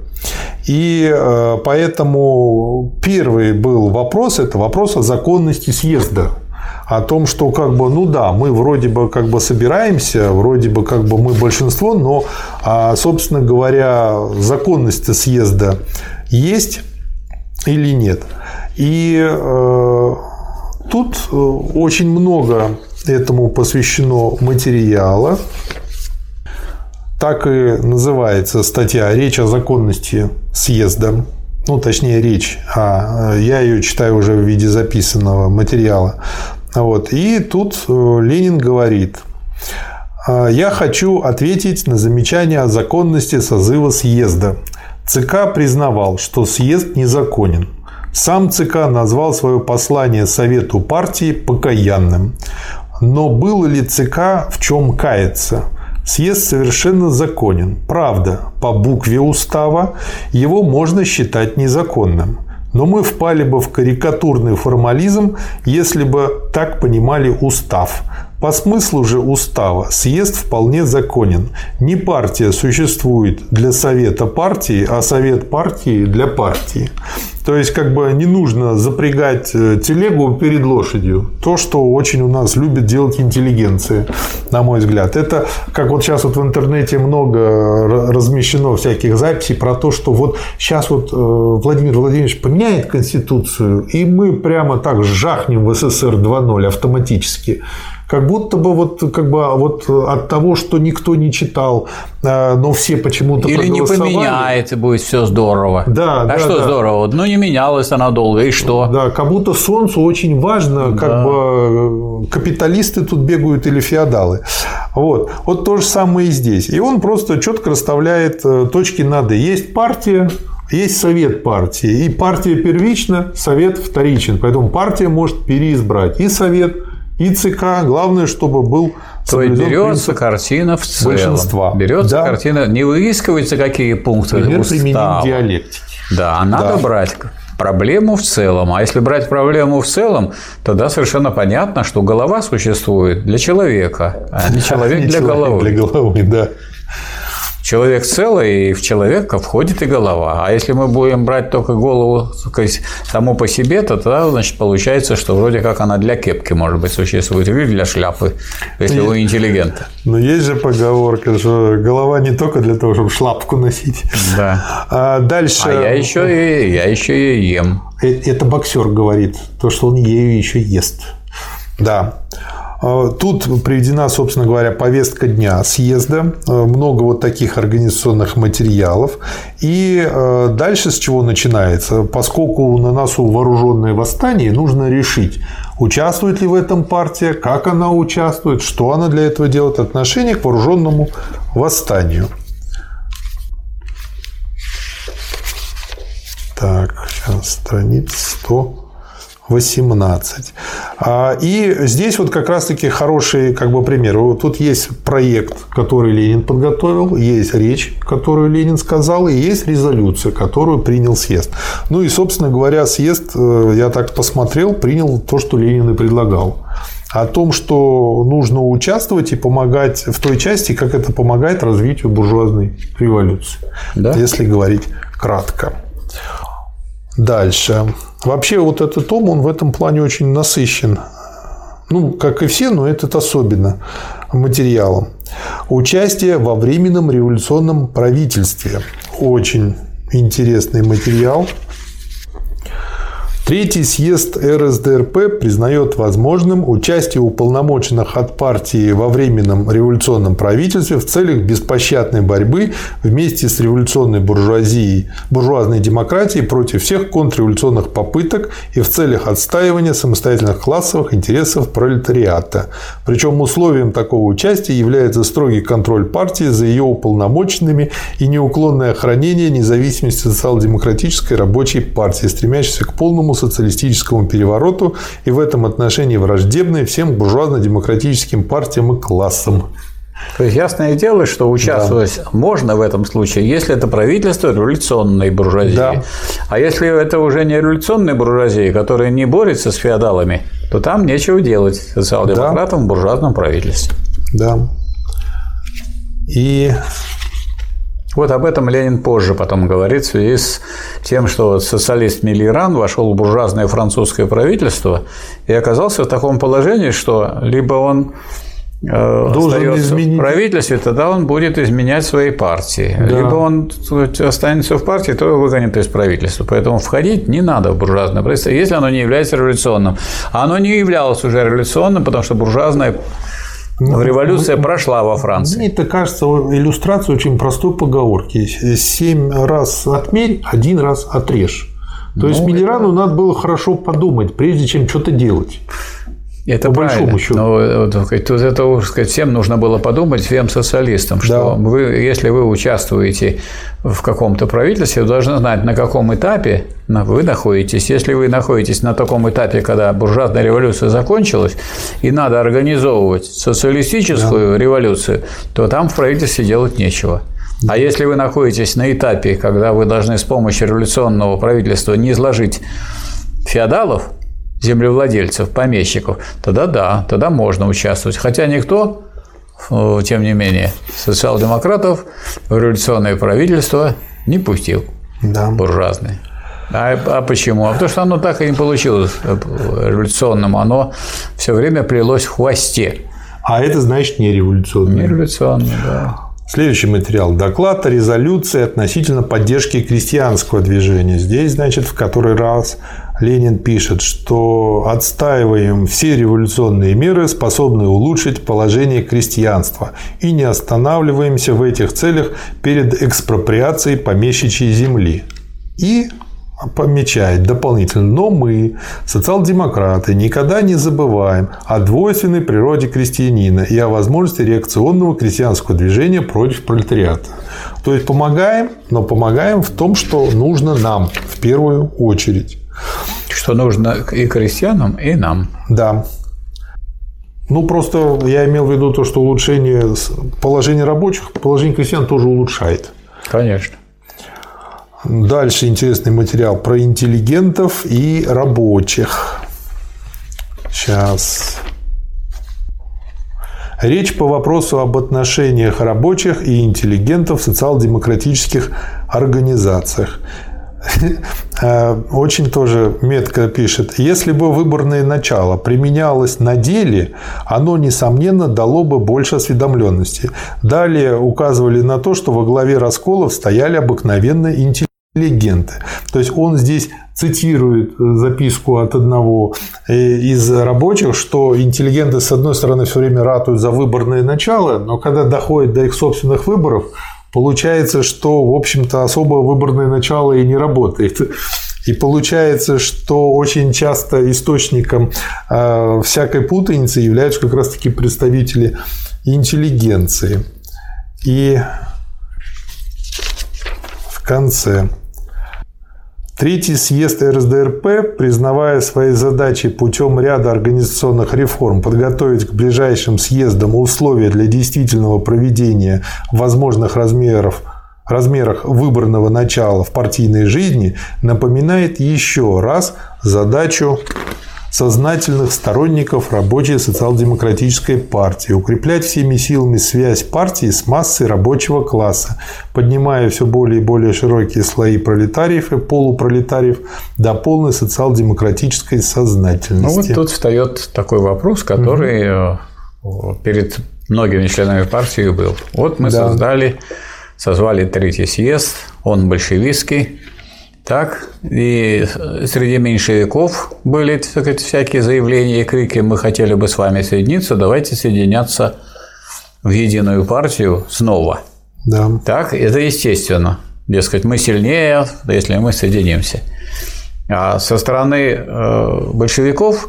И э, поэтому первый был вопрос, это вопрос о законности съезда о том, что как бы, ну да, мы вроде бы как бы собираемся, вроде бы как бы мы большинство, но, а, собственно говоря, законность съезда есть или нет. И Тут э, очень много этому посвящено материала. Так и называется статья «Речь о законности съезда». Ну, точнее, речь, а я ее читаю уже в виде записанного материала. Вот. И тут э, Ленин говорит, «А, я хочу ответить на замечание о законности созыва съезда. ЦК признавал, что съезд незаконен. Сам ЦК назвал свое послание Совету партии покаянным. Но было ли ЦК в чем каяться? Съезд совершенно законен. Правда, по букве устава его можно считать незаконным. Но мы впали бы в карикатурный формализм, если бы так понимали устав. По смыслу же устава съезд вполне законен. Не партия существует для совета партии, а совет партии для партии. То есть, как бы не нужно запрягать э, телегу перед лошадью. То, что очень у нас любит делать интеллигенция, на мой взгляд. Это, как вот сейчас вот в интернете много размещено всяких записей про то, что вот сейчас вот э, Владимир Владимирович поменяет Конституцию, и мы прямо так жахнем в СССР 2.0 автоматически как будто бы вот, как бы, вот от того, что никто не читал, э, но все почему-то Или не поменяет, и будет все здорово. Да, а да, что да. здорово? Ну, не менялась она долго, и что? Да, как будто Солнцу очень важно, как да. бы капиталисты тут бегают или феодалы. Вот. вот то же самое и здесь. И он просто четко расставляет э, точки над «и». Есть партия, есть совет партии. И партия первична, совет вторичен. Поэтому партия может переизбрать и совет, и ЦК. Главное, чтобы был то есть берется картина в целом. Большинства. Берется да. картина, не выискиваются какие пункты Пример устава. диалектики. Да, а надо да. брать проблему в целом. А если брать проблему в целом, тогда совершенно понятно, что голова существует для человека, а не человек для головы. Для головы, да. Человек целый, и в человека входит и голова. А если мы будем брать только голову сказать, саму по себе, то тогда значит, получается, что вроде как она для кепки, может быть, существует, или для шляпы, если есть, вы интеллигент. Но есть же поговорка, что голова не только для того, чтобы шляпку носить. Да. А дальше. А я еще и, я еще и ем. Э, это боксер говорит, то, что он ею еще ест. Да. А, тут приведена, собственно говоря, повестка дня съезда, а, много вот таких организационных материалов. И а, дальше с чего начинается? Поскольку на носу вооруженное восстание, нужно решить, участвует ли в этом партия, как она участвует, что она для этого делает, отношение к вооруженному восстанию. Так, сейчас страница 100. 18. А, и здесь вот как раз-таки хороший как бы, пример. Вот тут есть проект, который Ленин подготовил, есть речь, которую Ленин сказал, и есть резолюция, которую принял съезд. Ну и, собственно говоря, съезд, э, я так посмотрел, принял то, что Ленин и предлагал о том, что нужно участвовать и помогать в той части, как это помогает развитию буржуазной революции, да? если говорить кратко. Дальше. Вообще вот этот том, он в этом плане очень насыщен. Ну, как и все, но этот особенно материалом. Участие во временном революционном правительстве. Очень интересный материал. Третий съезд РСДРП признает возможным участие уполномоченных от партии во временном революционном правительстве в целях беспощадной борьбы вместе с революционной буржуазией, буржуазной демократией против всех контрреволюционных попыток и в целях отстаивания самостоятельных классовых интересов пролетариата. Причем условием такого участия является строгий контроль партии за ее уполномоченными и неуклонное охранение независимости социал-демократической рабочей партии, стремящейся к полному социалистическому перевороту и в этом отношении враждебной всем буржуазно-демократическим партиям и классам. То есть ясное дело, что участвовать да. можно в этом случае, если это правительство революционной буржуазии. Да. А если это уже не революционная буржуазия, которая не борется с феодалами, то там нечего делать социал-демократам да. в буржуазном правительстве. Да. И вот об этом Ленин позже потом говорит в связи с тем, что социалист Миллиран вошел в буржуазное французское правительство и оказался в таком положении, что либо он э, Должен изменить. в правительстве, тогда он будет изменять своей партии. Да. Либо он останется в партии, то выгонит из правительства. Поэтому входить не надо в буржуазное правительство, если оно не является революционным. А оно не являлось уже революционным, потому что буржуазное ну, Революция ну, прошла во Франции. Мне это кажется иллюстрацией очень простой поговорки. Семь раз отмерь, один раз отрежь. То ну, есть Миллерану это... надо было хорошо подумать, прежде чем что-то делать. Это по большому счету. Но тут это, сказать, всем нужно было подумать, всем социалистам, что да. вы, если вы участвуете в каком-то правительстве, вы должны знать, на каком этапе вы находитесь. Если вы находитесь на таком этапе, когда буржуазная революция закончилась, и надо организовывать социалистическую да. революцию, то там в правительстве делать нечего. А если вы находитесь на этапе, когда вы должны с помощью революционного правительства не изложить феодалов, землевладельцев, помещиков, тогда да, тогда можно участвовать. Хотя никто, э, тем не менее, социал-демократов в революционное правительство не пустил. Да. Буржуазное. А, а почему? А потому что оно так и не получилось революционным. Оно все время плелось в хвосте. А это значит не революционное. Не революционное, да. Следующий материал. Доклад о резолюции относительно поддержки крестьянского движения. Здесь, значит, в который раз Ленин пишет, что отстаиваем все революционные меры, способные улучшить положение крестьянства, и не останавливаемся в этих целях перед экспроприацией помещичьей земли. И помечает дополнительно, но мы, социал-демократы, никогда не забываем о двойственной природе крестьянина и о возможности реакционного крестьянского движения против пролетариата. То есть помогаем, но помогаем в том, что нужно нам в первую очередь. Что нужно и крестьянам, и нам. Да. Ну, просто я имел в виду то, что улучшение положения рабочих, положение крестьян тоже улучшает. Конечно. Дальше интересный материал про интеллигентов и рабочих. Сейчас. Речь по вопросу об отношениях рабочих и интеллигентов в социал-демократических организациях. Э, очень тоже метко пишет, если бы выборное начало применялось на деле, оно, несомненно, дало бы больше осведомленности. Далее указывали на то, что во главе расколов стояли обыкновенные интеллигенты интеллигенты. То есть он здесь цитирует записку от одного э, из рабочих, что интеллигенты, с одной стороны, все время ратуют за выборное начало, но когда доходит до их собственных выборов, получается, что, в общем-то, особо выборное начало и не работает. И получается, что очень часто источником э, всякой путаницы являются как раз-таки представители интеллигенции. И в конце Третий съезд РСДРП, признавая свои задачи путем ряда организационных реформ, подготовить к ближайшим съездам условия для действительного проведения возможных размеров размерах выборного начала в партийной жизни, напоминает еще раз задачу сознательных сторонников рабочей социал-демократической партии, укреплять всеми силами связь партии с массой рабочего класса, поднимая все более и более широкие слои пролетариев и полупролетариев до полной социал-демократической сознательности. Ну вот тут встает такой вопрос, который угу. перед многими членами партии был. Вот мы да. создали, созвали третий съезд, он большевистский, так, и среди меньшевиков были так сказать, всякие заявления и крики, мы хотели бы с вами соединиться, давайте соединяться в единую партию снова. Да. Так, это естественно. Дескать, мы сильнее, если мы соединимся. А со стороны э, большевиков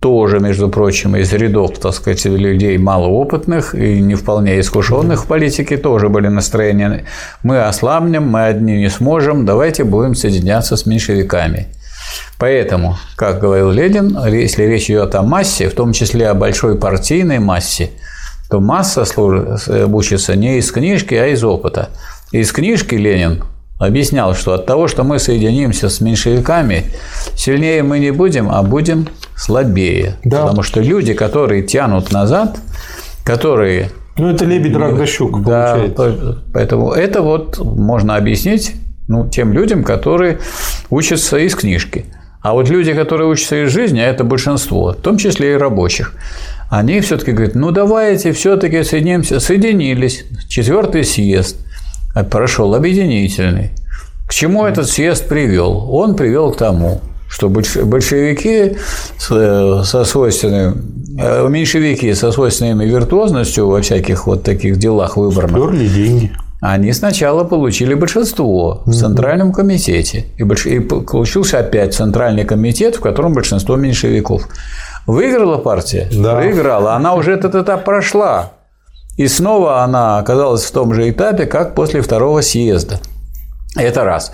тоже, между прочим, из рядов, так сказать, людей малоопытных и не вполне искушенных в политике тоже были настроения. Мы ослабнем, мы одни не сможем, давайте будем соединяться с меньшевиками. Поэтому, как говорил Ленин, если речь идет о массе, в том числе о большой партийной массе, то масса учится не из книжки, а из опыта. Из книжки Ленин объяснял, что от того, что мы соединимся с меньшевиками, сильнее мы не будем, а будем слабее. Да. Потому что люди, которые тянут назад, которые... Ну, это лебедь, рак да щука, да, получается. Поэтому это вот можно объяснить ну, тем людям, которые учатся из книжки. А вот люди, которые учатся из жизни, а это большинство, в том числе и рабочих, они все-таки говорят, ну давайте все-таки соединимся, соединились, четвертый съезд, прошел объединительный. К чему этот съезд привел? Он привел к тому, что большевики со свойственной, э, меньшевики со свойственной виртуозностью во всяких вот таких делах выборных. Сперли деньги. Они сначала получили большинство в Центральном комитете. И, больш... и получился опять Центральный комитет, в котором большинство меньшевиков. Выиграла партия? Да. Выиграла. Она уже этот этап прошла. И снова она оказалась в том же этапе, как после второго съезда. Это раз.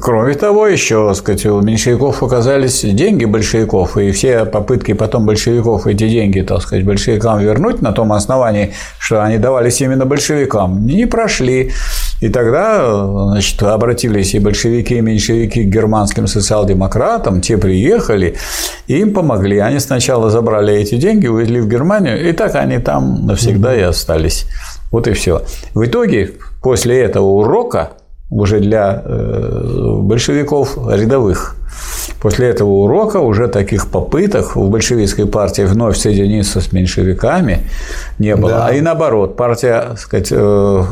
Кроме того, еще, так сказать, у меньшевиков оказались деньги большевиков, и все попытки потом большевиков эти деньги, так сказать, большевикам вернуть на том основании, что они давались именно большевикам, не прошли. И тогда значит, обратились и большевики, и меньшевики к германским социал-демократам, те приехали, и им помогли. Они сначала забрали эти деньги, увезли в Германию, и так они там навсегда и остались. Вот и все. В итоге, после этого урока, уже для э, большевиков рядовых. После этого урока уже таких попыток в большевистской партии вновь соединиться с меньшевиками не было. Да. А и наоборот, партия, так сказать, э,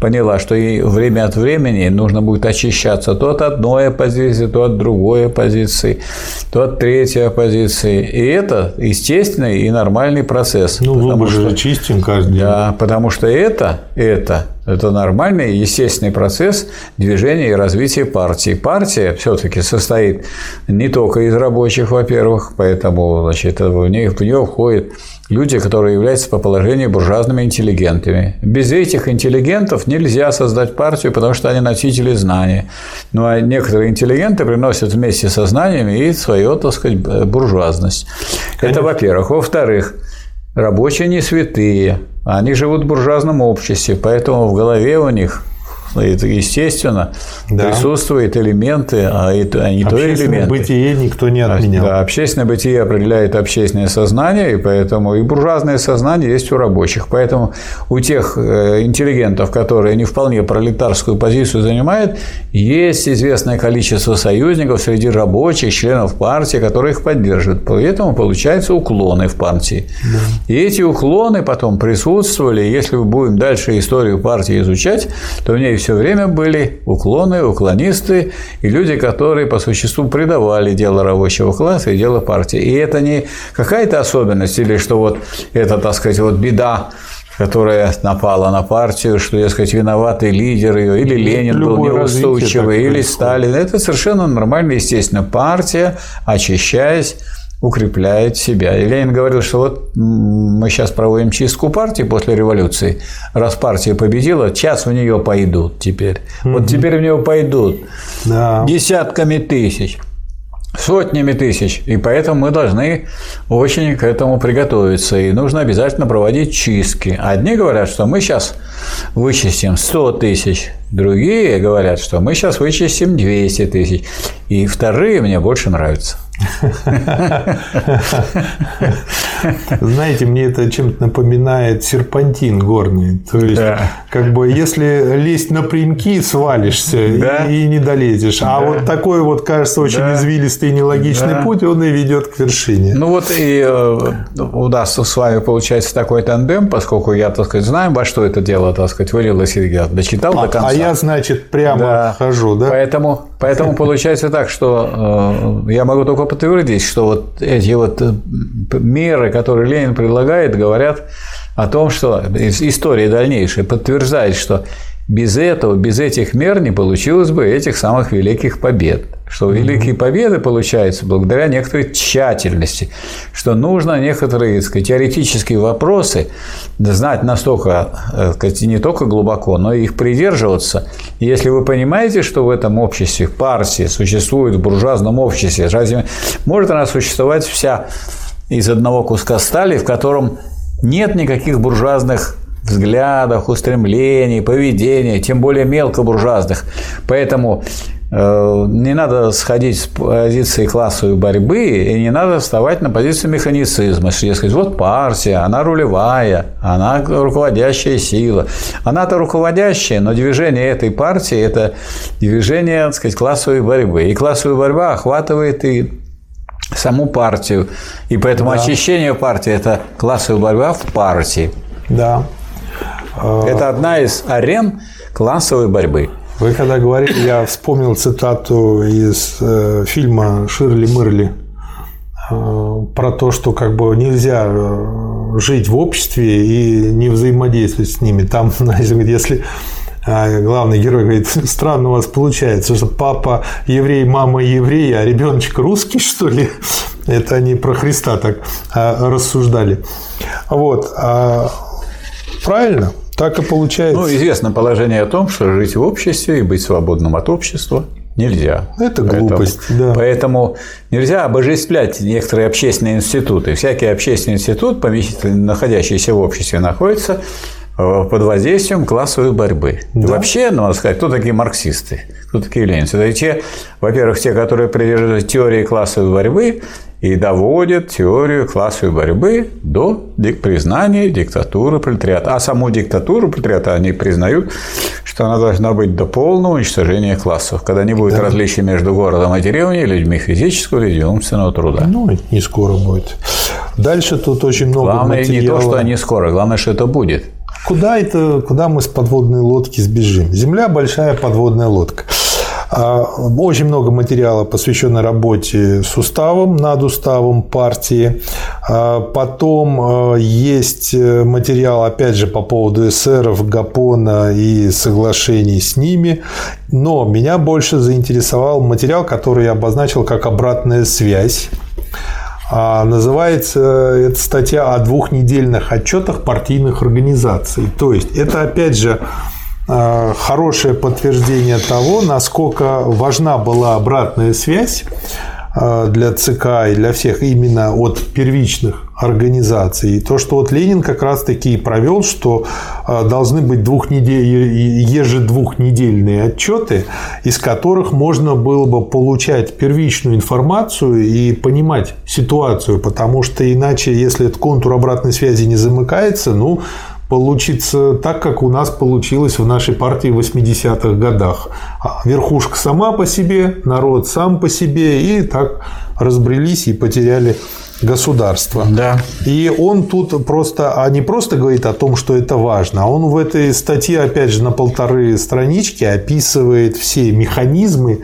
поняла, что ей время от времени нужно будет очищаться то от одной оппозиции, то от другой оппозиции, то от третьей оппозиции. И это естественный и нормальный процесс. Ну, мы же чистим каждый день. Да, потому что это, это это нормальный, естественный процесс движения и развития партии. Партия все-таки состоит не только из рабочих, во-первых, поэтому значит, в нее, в нее входят люди, которые являются по положению буржуазными интеллигентами. Без этих интеллигентов нельзя создать партию, потому что они носители знания. Ну а некоторые интеллигенты приносят вместе со знаниями и свою, так сказать, буржуазность. Конечно. Это во-первых. Во-вторых, рабочие не святые. Они живут в буржуазном обществе, поэтому в голове у них это естественно, да. присутствуют элементы, а, это, а не то элементы. бытие никто не отменял. Да, общественное бытие определяет общественное сознание, и поэтому и буржуазное сознание есть у рабочих. Поэтому у тех э, интеллигентов, которые не вполне пролетарскую позицию занимают, есть известное количество союзников среди рабочих, членов партии, которые их поддерживают. Поэтому получаются уклоны в партии. Да. И эти уклоны потом присутствовали. Если мы будем дальше историю партии изучать, то в ней все время были уклоны, уклонисты и люди, которые по существу предавали дело рабочего класса и дело партии. И это не какая-то особенность или что вот это, так сказать, вот беда которая напала на партию, что, я сказать, виноватый лидер ее, или Ленин Любое был неустойчивый, или Сталин. Это совершенно нормально, естественно. Партия, очищаясь, укрепляет себя. И Ленин говорил, что вот мы сейчас проводим чистку партии после революции. Раз партия победила, час в нее пойдут теперь. Угу. Вот теперь в нее пойдут да. десятками тысяч сотнями тысяч. И поэтому мы должны очень к этому приготовиться. И нужно обязательно проводить чистки. Одни говорят, что мы сейчас вычистим 100 тысяч, другие говорят, что мы сейчас вычистим 200 тысяч. И вторые мне больше нравятся. Знаете, мне это чем-то напоминает серпантин горный. То есть, да. как бы, если лезть напрямки, свалишься да. и, и не долезешь. А да. вот такой вот, кажется, очень да. извилистый и нелогичный да. путь, он и ведет к вершине. Ну вот и э, у нас с вами получается такой тандем, поскольку я, так сказать, знаю, во что это дело, так сказать, вылилось, и я дочитал а, до конца. А я, значит, прямо да. хожу, да? Поэтому, поэтому получается так, что э, я могу только подтвердить, что вот эти вот э, меры, которые Ленин предлагает, говорят о том, что история дальнейшая подтверждает, что без этого, без этих мер не получилось бы этих самых великих побед. Что великие победы получаются благодаря некоторой тщательности, что нужно некоторые сказать, теоретические вопросы знать настолько, э, сказать, не только глубоко, но и их придерживаться. И если вы понимаете, что в этом обществе, в партии существует в буржуазном обществе, разве может она существовать вся из одного куска стали, в котором нет никаких буржуазных взглядах, устремлений, поведения, тем более мелкобуржуазных. Поэтому э, не надо сходить с позиции классовой борьбы и не надо вставать на позицию механицизма, что, дескать, вот партия, она рулевая, она руководящая сила. Она-то руководящая, но движение этой партии – это движение, так сказать, классовой борьбы. И классовая борьба охватывает и саму партию. И поэтому да. очищение партии – это классовая борьба в партии. Да. Это одна из арен классовой борьбы. Вы когда говорили, я вспомнил цитату из э, фильма Ширли Мырли э, про то, что как бы нельзя э, жить в обществе и не взаимодействовать с ними. Там, если главный герой говорит, странно у вас получается, что папа еврей, мама еврей, а ребеночек русский, что ли? Это они про Христа так рассуждали. Вот. А, правильно. Так и получается. Ну, известно положение о том, что жить в обществе и быть свободным от общества нельзя. Это глупость, поэтому, да. Поэтому нельзя обожествлять некоторые общественные институты. Всякий общественный институт, находящийся в обществе, находится э, под воздействием классовой борьбы. Да. вообще, ну, надо сказать, кто такие марксисты, кто такие ленинцы? Это те, во-первых, те, которые придерживаются теории классовой борьбы, и доводит теорию классовой борьбы до признания диктатуры пролетариата. А саму диктатуру пролетариата они признают, что она должна быть до полного уничтожения классов, когда не будет да. различий между городом и деревней, людьми физического или умственного труда. Ну, не скоро будет. Дальше тут очень много Главное материала. не то, что они скоро, главное, что это будет. Куда это, куда мы с подводной лодки сбежим? Земля – большая подводная лодка. А, очень много материала посвящено работе с уставом, над уставом партии. А, потом а, есть материал, опять же, по поводу эсеров, Гапона и соглашений с ними. Но меня больше заинтересовал материал, который я обозначил как обратная связь. Называется эта статья о двухнедельных отчетах партийных организаций. То есть это опять же Э, хорошее подтверждение того, насколько важна была обратная связь э, для ЦК и для всех именно от первичных организаций. И то, что вот Ленин как раз-таки и провел, что э, должны быть двухнедель... ежедвухнедельные отчеты, из которых можно было бы получать первичную информацию и понимать ситуацию, потому что иначе, если этот контур обратной связи не замыкается, ну, получится так, как у нас получилось в нашей партии в 80-х годах. А верхушка сама по себе, народ сам по себе, и так разбрелись и потеряли государства. Да. И он тут просто, а не просто говорит о том, что это важно, а он в этой статье, опять же, на полторы странички описывает все механизмы,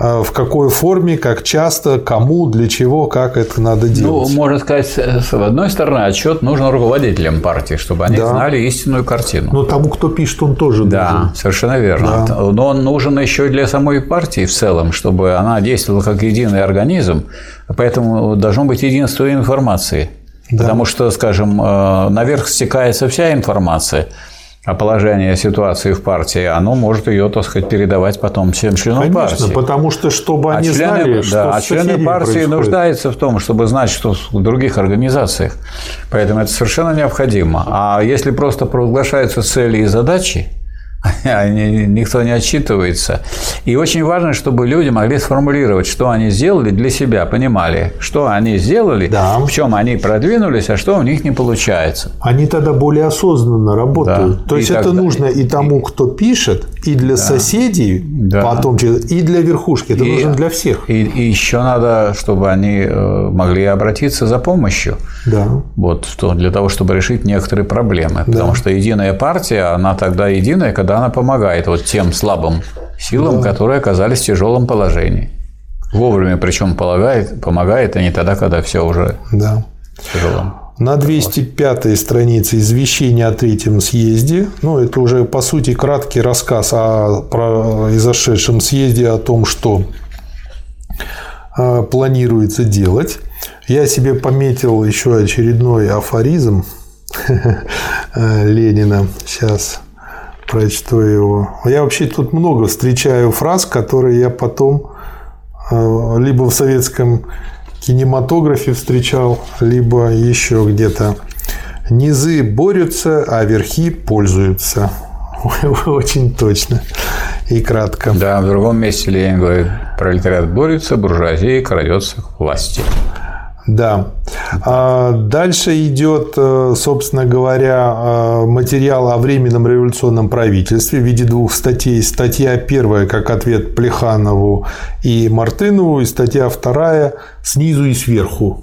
э, в какой форме, как часто, кому, для чего, как это надо делать. Ну, можно сказать, с одной стороны, отчет нужен руководителям партии, чтобы они да. знали истинную картину. Но тому, кто пишет, он тоже да, нужен. Да, совершенно верно. Да. Но он нужен еще и для самой партии в целом, чтобы она действовала как единый организм, Поэтому должно быть единство информации. Да. Потому что, скажем, э, наверх стекается вся информация о положении ситуации в партии, оно может ее, так сказать, передавать потом всем членам Конечно, партии. потому что, чтобы а они члены, знали, что да, А члены партии происходит. нуждаются в том, чтобы знать, что в других организациях. Поэтому это совершенно необходимо. А если просто провозглашаются цели и задачи, никто не отчитывается. И очень важно, чтобы люди могли сформулировать, что они сделали для себя, понимали, что они сделали, да. в чем они продвинулись, а что у них не получается. Они тогда более осознанно работают. Да. То есть и это тогда... нужно и тому, кто пишет, и для да. соседей, да. потом и для верхушки. Это и, нужно для всех. И, и еще надо, чтобы они э, могли обратиться за помощью. Да. Вот для того, чтобы решить некоторые проблемы. Да. Потому что единая партия, она тогда единая, когда она помогает вот тем слабым силам, да. которые оказались в тяжелом положении. Вовремя, причем помогает, помогает, а не тогда, когда все уже да. тяжело. На 205 странице извещение о третьем съезде. Ну, это уже, по сути, краткий рассказ о произошедшем съезде, о том, что а, планируется делать. Я себе пометил еще очередной афоризм Ленина. Сейчас прочту его. Я вообще тут много встречаю фраз, которые я потом э, либо в советском кинематографе встречал, либо еще где-то. Низы борются, а верхи пользуются. Очень точно и кратко. Да, в другом месте Ленин говорит, пролетариат борется, буржуазия крадется к власти. Да. А дальше идет, э, собственно говоря, э, материал о временном революционном правительстве в виде двух статей. Статья первая как ответ Плеханову и Мартынову, и статья вторая снизу и сверху.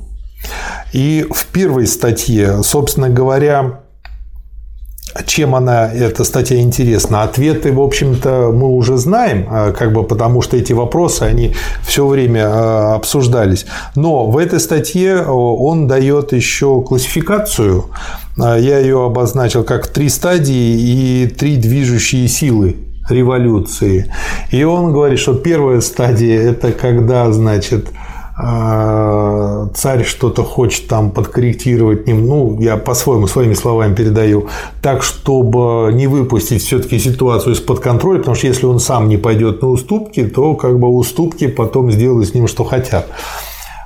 И в первой статье, собственно говоря, чем она, эта статья интересна? Ответы, в общем-то, мы уже знаем, а, как бы потому что эти вопросы, они все время а, обсуждались. Но в этой статье он дает еще классификацию. А, я ее обозначил как три стадии и три движущие силы революции. И он говорит, что первая стадия – это когда, значит, а, царь что-то хочет там подкорректировать, ну, я по-своему, своими словами передаю, так, чтобы не выпустить все-таки ситуацию из-под контроля, потому что если он сам не пойдет на уступки, то как бы уступки потом сделают с ним, что хотят.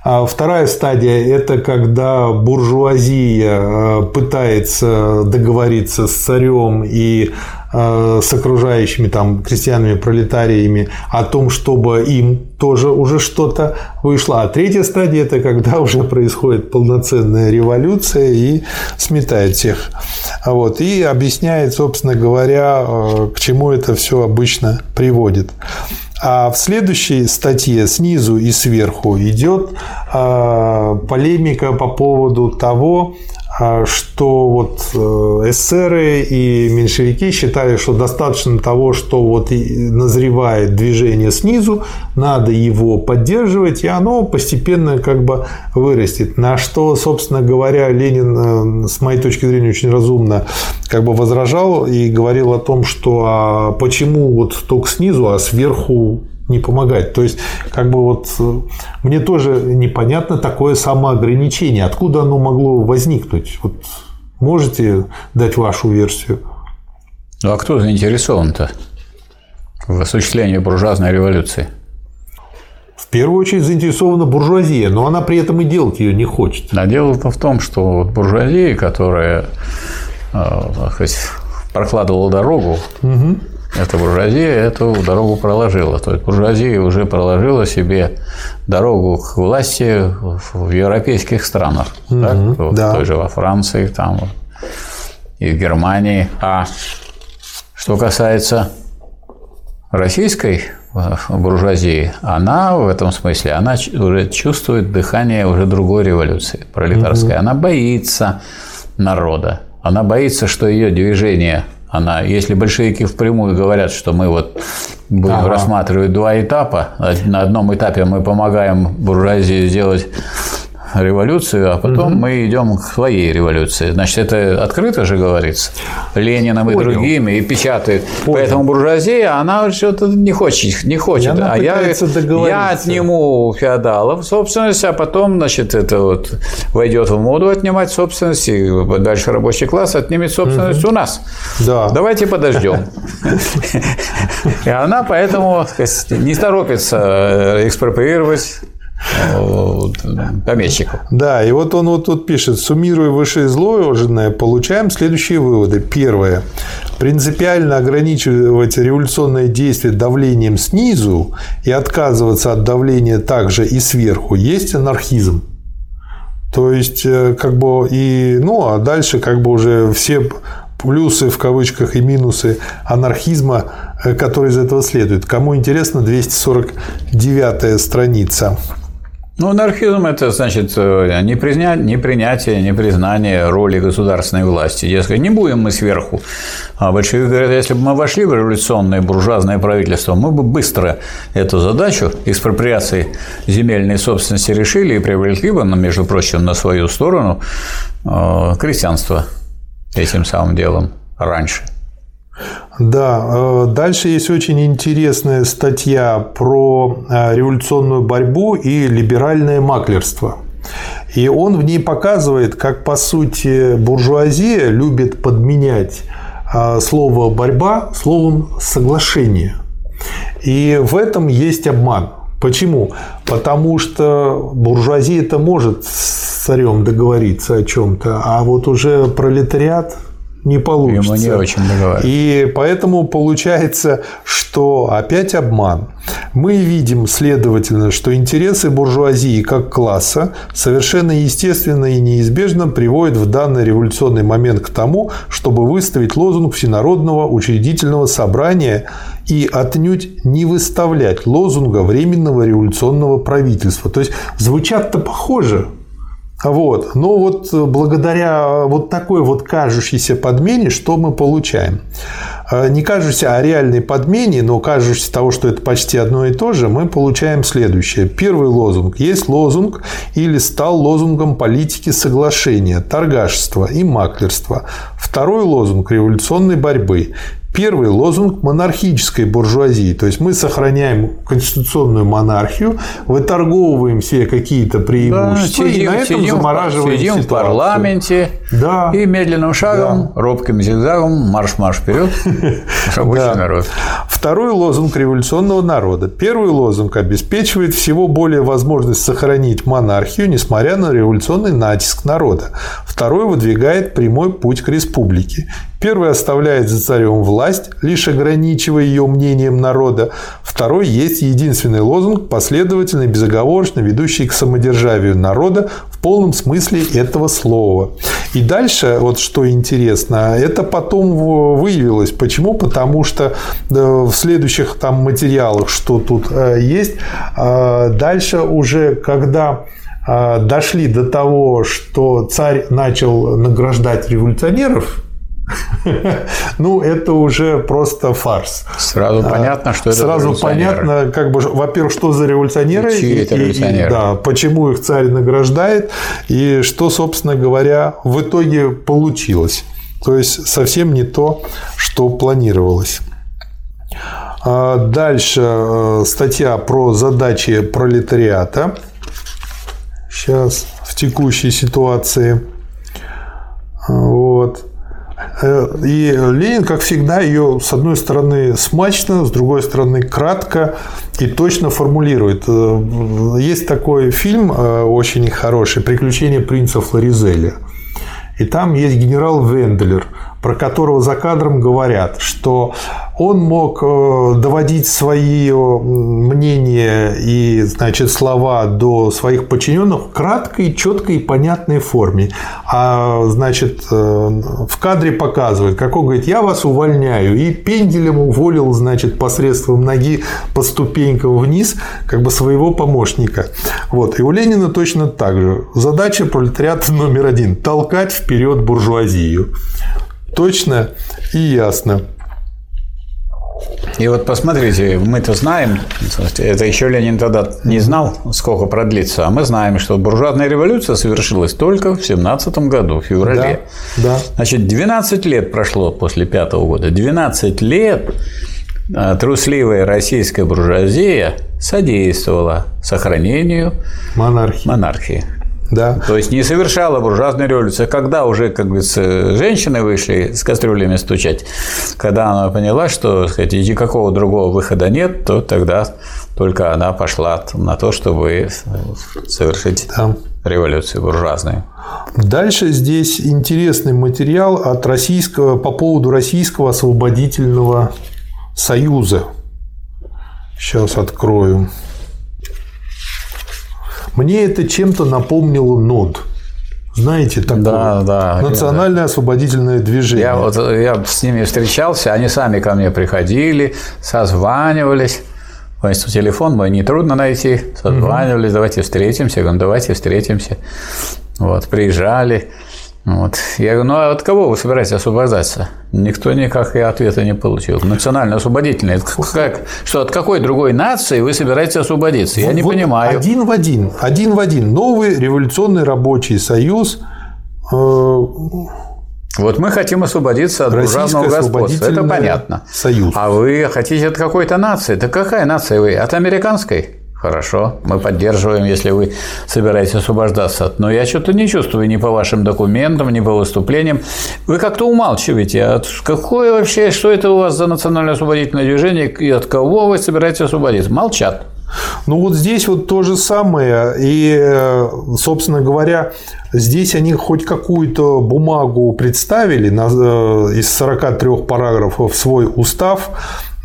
А вторая стадия – это когда буржуазия а, пытается договориться с царем и с окружающими там крестьянами, пролетариями о том, чтобы им тоже уже что-то вышло. А третья стадия – это когда уже происходит полноценная революция и сметает всех. Вот. И объясняет, собственно говоря, э, к чему это все обычно приводит. А в следующей статье снизу и сверху идет э, полемика по поводу того, что вот э, эсеры и меньшевики считали, что достаточно того, что вот назревает движение снизу, надо его поддерживать, и оно постепенно как бы вырастет. На что, собственно говоря, Ленин, э, с моей точки зрения, очень разумно как бы возражал и говорил о том, что а почему вот только снизу, а сверху не помогать. То есть, как бы вот э, мне тоже непонятно такое самоограничение. Откуда оно могло возникнуть? Вот можете дать вашу версию? Ну, а кто заинтересован-то в осуществлении буржуазной революции? В первую очередь заинтересована буржуазия, но она при этом и делать ее не хочет. А дело-то в том, что вот буржуазия, которая э, сказать, прокладывала дорогу угу эта буржуазия эту дорогу проложила. То есть буржуазия уже проложила себе дорогу к власти в европейских странах. Угу, так? Вот да. Той же во Франции, там, и в Германии. А что касается российской э, буржуазии, она в этом смысле, она уже чувствует дыхание уже другой революции, пролетарской. Угу. Она боится народа. Она боится, что ее движение она, если большевики впрямую говорят, что мы вот будем ага. рассматривать два этапа, на одном этапе мы помогаем буржуазии сделать революцию, а потом угу. мы идем к своей революции. Значит, это открыто же говорится Лениным Понял. и другими, и печатает. Понял. Поэтому буржуазия, она что-то не хочет, не хочет. И а я, я отниму феодалов собственность, а потом, значит, это вот войдет в моду отнимать собственность, и дальше рабочий класс отнимет собственность угу. у нас. Да. Давайте подождем. И она поэтому не торопится экспроприировать помещиков. Да, и вот он вот тут пишет, суммируя вышеизложенное, получаем следующие выводы. Первое. Принципиально ограничивать революционное действие давлением снизу и отказываться от давления также и сверху есть анархизм. То есть, э, как бы и, ну, а дальше как бы уже все плюсы в кавычках и минусы анархизма, э, которые из этого следуют. Кому интересно, 249 страница. Ну, анархизм – это, значит, э, не, признять, не принятие, не признание роли государственной власти. Дескать, не будем мы сверху. А большевики говорят, если бы мы вошли в революционное буржуазное правительство, мы бы быстро эту задачу экспроприации земельной собственности решили и привлекли бы, между прочим, на свою сторону э, крестьянство этим самым делом раньше – да, э, дальше есть очень интересная статья про э, революционную борьбу и либеральное маклерство. И он в ней показывает, как, по сути, буржуазия любит подменять э, слово «борьба» словом «соглашение». И в этом есть обман. Почему? Потому что буржуазия это может с царем договориться о чем-то, а вот уже пролетариат не получится. Ему не очень И поэтому получается, что опять обман. Мы видим, следовательно, что интересы буржуазии как класса совершенно естественно и неизбежно приводят в данный революционный момент к тому, чтобы выставить лозунг Всенародного учредительного собрания и отнюдь не выставлять лозунга Временного революционного правительства. То есть звучат-то похоже, вот. Но вот благодаря вот такой вот кажущейся подмене, что мы получаем? Э, не кажущейся, а реальной подмене, но кажущейся того, что это почти одно и то же, мы получаем следующее. Первый лозунг. Есть лозунг или стал лозунгом политики соглашения, торгашества и маклерства. Второй лозунг революционной борьбы. Первый лозунг монархической буржуазии. То есть мы сохраняем конституционную монархию, выторговываем все какие-то преимущества да, сидим, и на этом сидим, замораживаем сидим ситуацию. в парламенте да. и медленным шагом, да. робким зигзагом, марш-марш вперед, рабочий да. народ. Второй лозунг революционного народа. Первый лозунг обеспечивает всего более возможность сохранить монархию, несмотря на революционный натиск народа. Второй выдвигает прямой путь к республике. Первый оставляет за царем власть, лишь ограничивая ее мнением народа. Второй есть единственный лозунг, последовательно и безоговорочно ведущий к самодержавию народа в полном смысле этого слова. И дальше, вот что интересно, это потом выявилось. Почему? Потому что э, в следующих там материалах, что тут э, есть, э, дальше уже, когда дошли до того, что царь начал награждать революционеров, ну, это уже просто фарс. Сразу а, понятно, что это Сразу понятно, как бы, во-первых, что за революционеры. И это революционеры. И, да, почему их царь награждает, и что, собственно говоря, в итоге получилось. То есть, совсем не то, что планировалось. А дальше э, статья про задачи пролетариата. Сейчас в текущей ситуации. Вот. Э, и Ленин, как всегда, ее с одной стороны смачно, с другой стороны кратко и точно формулирует. Э, есть такой фильм э, очень хороший «Приключения принца Флоризеля». И там есть генерал Венделер, про которого за кадром говорят, что он мог э, доводить свои мнения и значит, слова до своих подчиненных в краткой, четкой и понятной форме. А значит, э, в кадре показывает, как он говорит, я вас увольняю. И пенделем уволил, значит, посредством ноги по ступенькам вниз как бы своего помощника. Вот. И у Ленина точно так же. Задача пролетариата номер один – толкать вперед буржуазию. Точно и ясно. И вот посмотрите, мы-то знаем, это еще Ленин тогда не знал, сколько продлится, а мы знаем, что буржуазная революция совершилась только в 17 году, в феврале. Да, да. Значит, 12 лет прошло после пятого года. 12 лет а, трусливая российская буржуазия содействовала сохранению монархии. монархии. Да. То есть не совершала буржуазная революция. Когда уже, как говорится, женщины вышли с кастрюлями стучать, когда она поняла, что сказать, никакого другого выхода нет, то тогда только она пошла на то, чтобы совершить да. революцию буржуазную. Дальше здесь интересный материал от российского, по поводу Российского освободительного союза. Сейчас открою. Мне это чем-то напомнило НОД. Знаете, такое да, да, национальное освободительное движение. Я, вот, я с ними встречался, они сами ко мне приходили, созванивались. Значит, телефон мой нетрудно найти, созванивались, угу. давайте встретимся, я говорю, «Ну, давайте встретимся. Вот, приезжали. Вот. Я говорю, ну а от кого вы собираетесь освобождаться? Никто никак и ответа не получил. Национально освободительный. Как, что от какой другой нации вы собираетесь освободиться? Я вот, не вот понимаю. Один в один. Один в один. Новый революционный рабочий союз. Э, вот мы хотим освободиться от буржуазного господства. Это понятно. Союз. А вы хотите от какой-то нации? Да какая нация вы? От американской? Хорошо, мы поддерживаем, если вы собираетесь освобождаться. Но я что-то не чувствую ни по вашим документам, ни по выступлениям. Вы как-то умалчиваете. А какое вообще, что это у вас за национальное освободительное движение и от кого вы собираетесь освободиться? Молчат. Ну вот здесь вот то же самое. И, собственно говоря, здесь они хоть какую-то бумагу представили э, из 43 параграфов свой устав,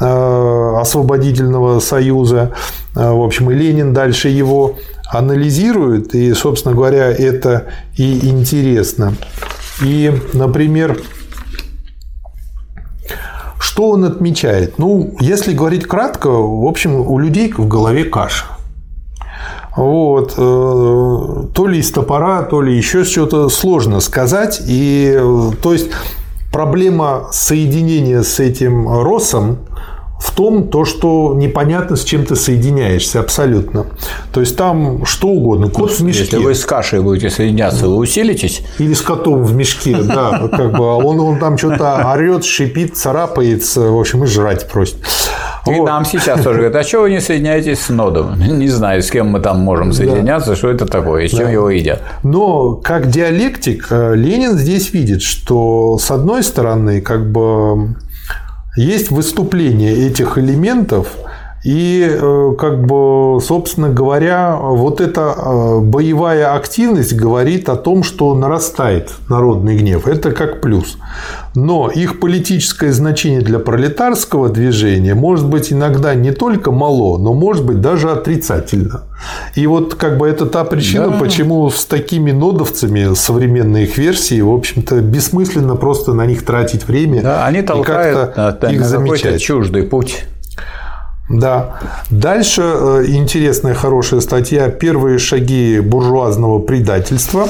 Э, освободительного союза. Э, в общем, и Ленин дальше его анализирует, и, собственно говоря, это и интересно. И, например, что он отмечает? Ну, если говорить кратко, в общем, у людей в голове каша. Вот. Э, то ли из топора, то ли еще что-то сложно сказать. И, то есть, проблема соединения с этим Росом в том, то, что непонятно, с чем ты соединяешься абсолютно. То есть там что угодно, кот в мешке. Если вы с кашей будете соединяться, вы усилитесь? Или с котом в мешке, да. Как бы он, он там что-то орет, шипит, царапается, в общем, и жрать просит. И вот. нам сейчас тоже говорят, а что вы не соединяетесь с нодом? Не знаю, с кем мы там можем соединяться, да. что это такое, и с чем да. его едят. Но как диалектик э, Ленин здесь видит, что с одной стороны, как бы есть выступление этих элементов – и, э, как бы, собственно говоря, вот эта э, боевая активность говорит о том, что нарастает народный гнев. Это как плюс. Но их политическое значение для пролетарского движения может быть иногда не только мало, но может быть даже отрицательно. И вот как бы это та причина, да. почему с такими нодовцами современные их версии, в общем-то, бессмысленно просто на них тратить время. Да, они толкают и как-то их замечать. чуждый путь. Да. Дальше э, интересная, хорошая статья «Первые шаги буржуазного предательства».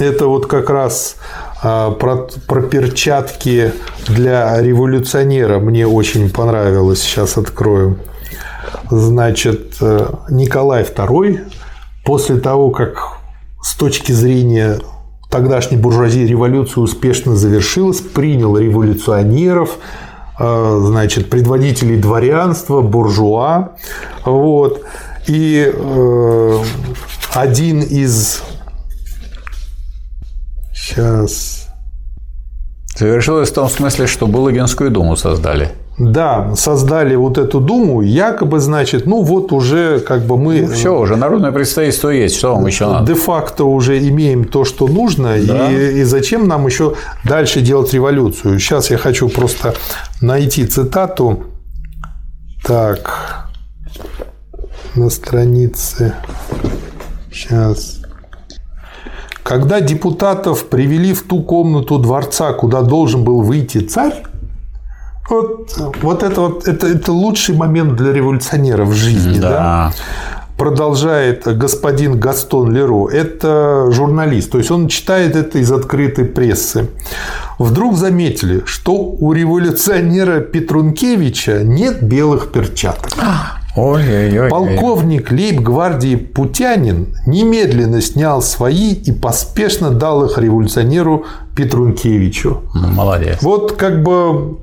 Это вот как раз э, про, про перчатки для революционера мне очень понравилось. Сейчас открою. Значит, э, Николай II после того, как с точки зрения тогдашней буржуазии революция успешно завершилась, принял революционеров, значит, предводителей дворянства, буржуа. Вот. И э, один из... Сейчас... Завершилось в том смысле, что Булыгинскую думу создали. Да, создали вот эту думу, якобы, значит, ну вот уже как бы мы... Ну, все, уже народное представительство есть, что вам еще надо? Де-факто уже имеем то, что нужно, да. и, и зачем нам еще дальше делать революцию? Сейчас я хочу просто найти цитату. Так, на странице. Сейчас. Когда депутатов привели в ту комнату дворца, куда должен был выйти царь, вот, вот это вот это, это лучший момент для революционера в жизни, да. да? Продолжает господин Гастон Леро. Это журналист, то есть он читает это из открытой прессы. Вдруг заметили, что у революционера Петрункевича нет белых перчаток. Ой-ой-ой. Полковник лейб-гвардии Путянин немедленно снял свои и поспешно дал их революционеру Петрункевичу. Ну, молодец. Вот как бы...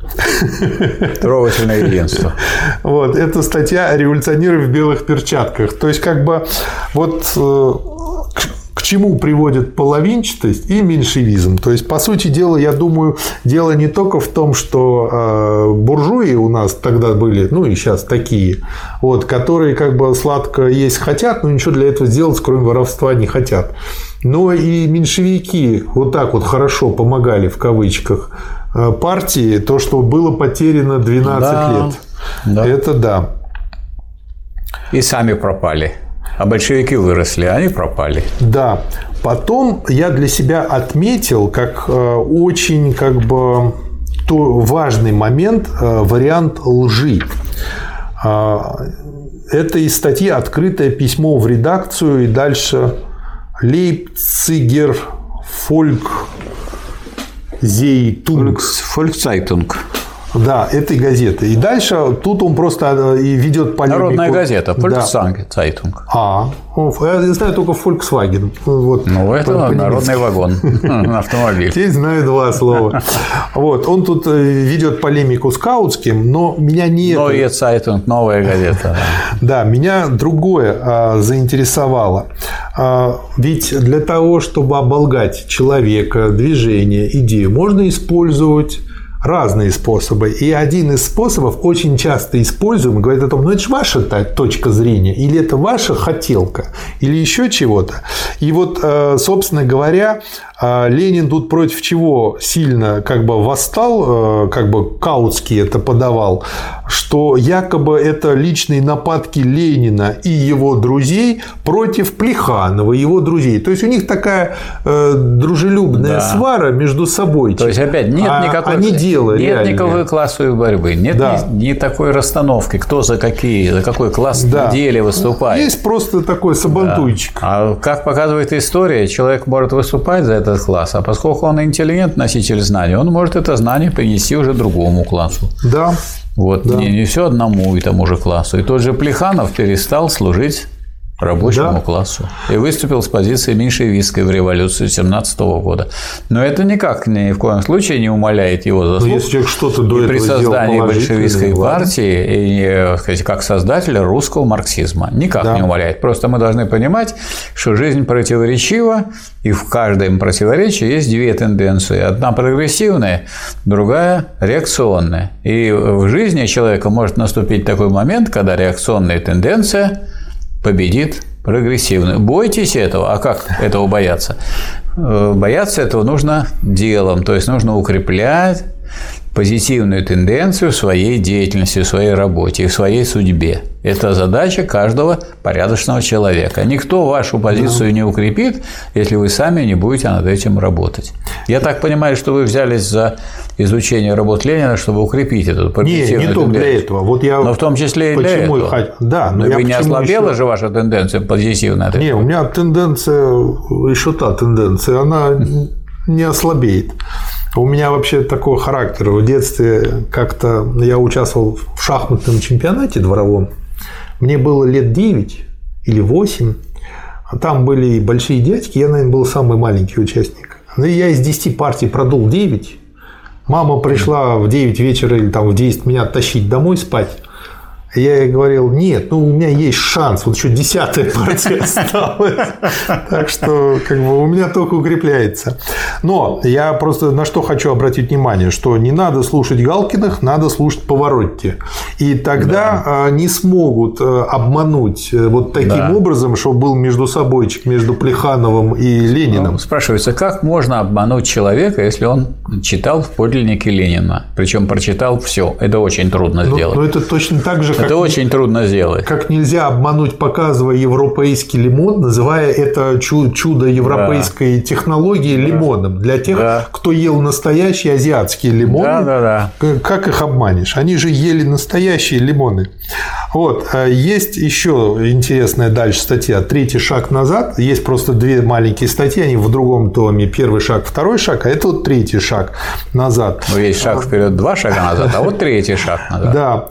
Трогательное единство. Вот, это статья «Революционеры в белых перчатках». То есть, как бы, вот э, чему приводит половинчатость и меньшевизм. То есть, по сути дела, я думаю, дело не только в том, что э, буржуи у нас тогда были, ну и сейчас такие, вот, которые как бы сладко есть хотят, но ничего для этого сделать, кроме воровства, не хотят. Но и меньшевики вот так вот хорошо помогали, в кавычках, э, партии, то, что было потеряно 12 да, лет. Да. Это да. И сами пропали. А большевики выросли, а они пропали. Да. Потом я для себя отметил как э, очень как бы то важный момент э, вариант лжи. А, это из статьи «Открытое письмо в редакцию» и дальше Leipziger Volkszeitung. Volkszeitung. Да, этой газеты. И дальше тут он просто э, и ведет полемику. Народная газета, Volkswagen Zeitung. А, я знаю только Volkswagen. Вот, ну, это народный вагон, автомобиль. Здесь знаю два слова. Вот, он тут э, ведет полемику с Каутским, но меня не Новая Zeitung, новая газета. Да, меня другое а, заинтересовало. Ведь для того, чтобы оболгать человека, движение, идею, можно использовать разные способы. И один из способов, очень часто используем, говорит о том, ну это же ваша точка зрения, или это ваша хотелка, или еще чего-то. И вот, э, собственно говоря, Ленин тут против чего сильно как бы восстал, э, как бы Каутский это подавал, что якобы это личные нападки Ленина и его друзей против Плеханова, его друзей. То есть у них такая дружелюбная да. свара между собой. То есть опять нет а никакой... Они дело. Нет реальное. никакой классовой борьбы, нет да. ни, ни такой расстановки, кто за какие, за какой класс да. на деле выступает. Есть просто такой сабантуйчик. Да. А как показывает история, человек может выступать за этот класс, а поскольку он интеллигент, носитель знаний, он может это знание принести уже другому классу. Да. Вот, да. Не, не все одному и тому же классу. И тот же Плеханов перестал служить рабочему да. классу. И выступил с позиции меньшевистской в революции 17 года. Но это никак ни в коем случае не умаляет его заслуг. Но если что-то до и при создании большевистской партии, и, сказать, как создателя русского марксизма. Никак да. не умаляет. Просто мы должны понимать, что жизнь противоречива, и в каждом противоречии есть две тенденции. Одна прогрессивная, другая реакционная. И в жизни человека может наступить такой момент, когда реакционная тенденция победит прогрессивную. Бойтесь этого. А как этого бояться? Э, бояться этого нужно делом, то есть нужно укреплять позитивную тенденцию в своей деятельности, в своей работе и в своей судьбе. Это задача каждого порядочного человека. Никто вашу позицию да. не укрепит, если вы сами не будете над этим работать. Я так понимаю, что вы взялись за изучение работ Ленина, чтобы укрепить эту позицию. Не, не только для этого. Вот я но в том числе и для этого. Хот... Да, но, но вы не ослабела еще... же ваша тенденция позитивная? Не, у меня тенденция, еще та тенденция, она не ослабеет. У меня вообще такой характер. В детстве как-то я участвовал в шахматном чемпионате дворовом. Мне было лет 9 или 8. Там были и большие дядьки. Я, наверное, был самый маленький участник. Ну, я из 10 партий продул 9. Мама пришла в 9 вечера или там в 10 меня тащить домой спать. Я ей говорил, нет, ну у меня есть шанс, вот еще десятая партия осталась. Так что как бы у меня только укрепляется. Но я просто на что хочу обратить внимание, что не надо слушать Галкиных, надо слушать Поворотти. И тогда да. не смогут э, обмануть э, вот таким да. образом, что был между собойчик, между Плехановым и Лениным. Ну, спрашивается, как можно обмануть человека, если он читал в подлиннике Ленина, причем прочитал все? Это очень трудно ну, сделать. Но это точно так же, это очень трудно сделать. Как нельзя обмануть, показывая европейский лимон, называя это чудо европейской да. технологии лимоном. Для тех, да. кто ел настоящие азиатские лимоны, да, да, да. как их обманешь? Они же ели настоящие лимоны. Вот. А есть еще интересная дальше статья «Третий шаг назад». Есть просто две маленькие статьи, они в другом томе. Первый шаг, второй шаг, а это вот третий шаг назад. Ну, есть шаг вперед, два шага назад, а вот третий шаг назад. Да.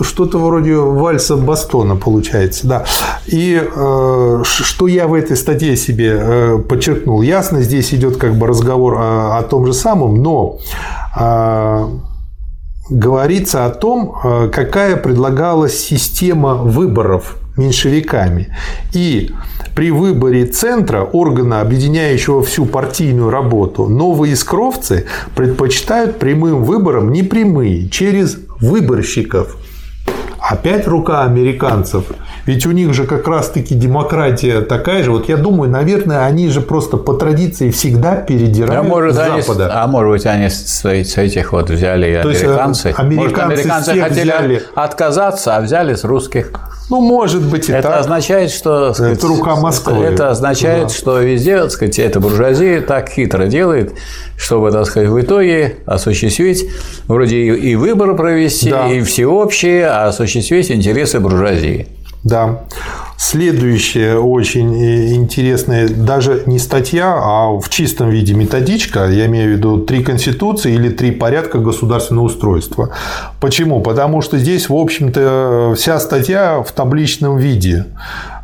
Что-то вроде вальса Бастона получается, да. И э, что я в этой статье себе э, подчеркнул? Ясно, здесь идет как бы разговор о, о том же самом, но э, говорится о том, э, какая предлагалась система выборов меньшевиками. И при выборе центра, органа, объединяющего всю партийную работу, новые искровцы предпочитают прямым выборам непрямые, через выборщиков. Опять рука американцев. Ведь у них же как раз-таки демократия такая же. Вот я думаю, наверное, они же просто по традиции всегда передирают а может, Запада. Они, а может быть, они с, с этих вот взяли То американцы. Есть, американцы, может, американцы хотели взяли... отказаться, а взяли с русских. Ну, может быть, и это так. означает, что сказать, это рука Москвы. Это означает, да. что везде, так сказать, эта буржуазия так хитро делает, чтобы, так сказать, в итоге осуществить вроде и выборы провести, да. и всеобщие, а осуществить интересы буржуазии. Да. Следующее очень интересное, даже не статья, а в чистом виде методичка, я имею в виду три конституции или три порядка государственного устройства. Почему? Потому что здесь, в общем-то, вся статья в табличном виде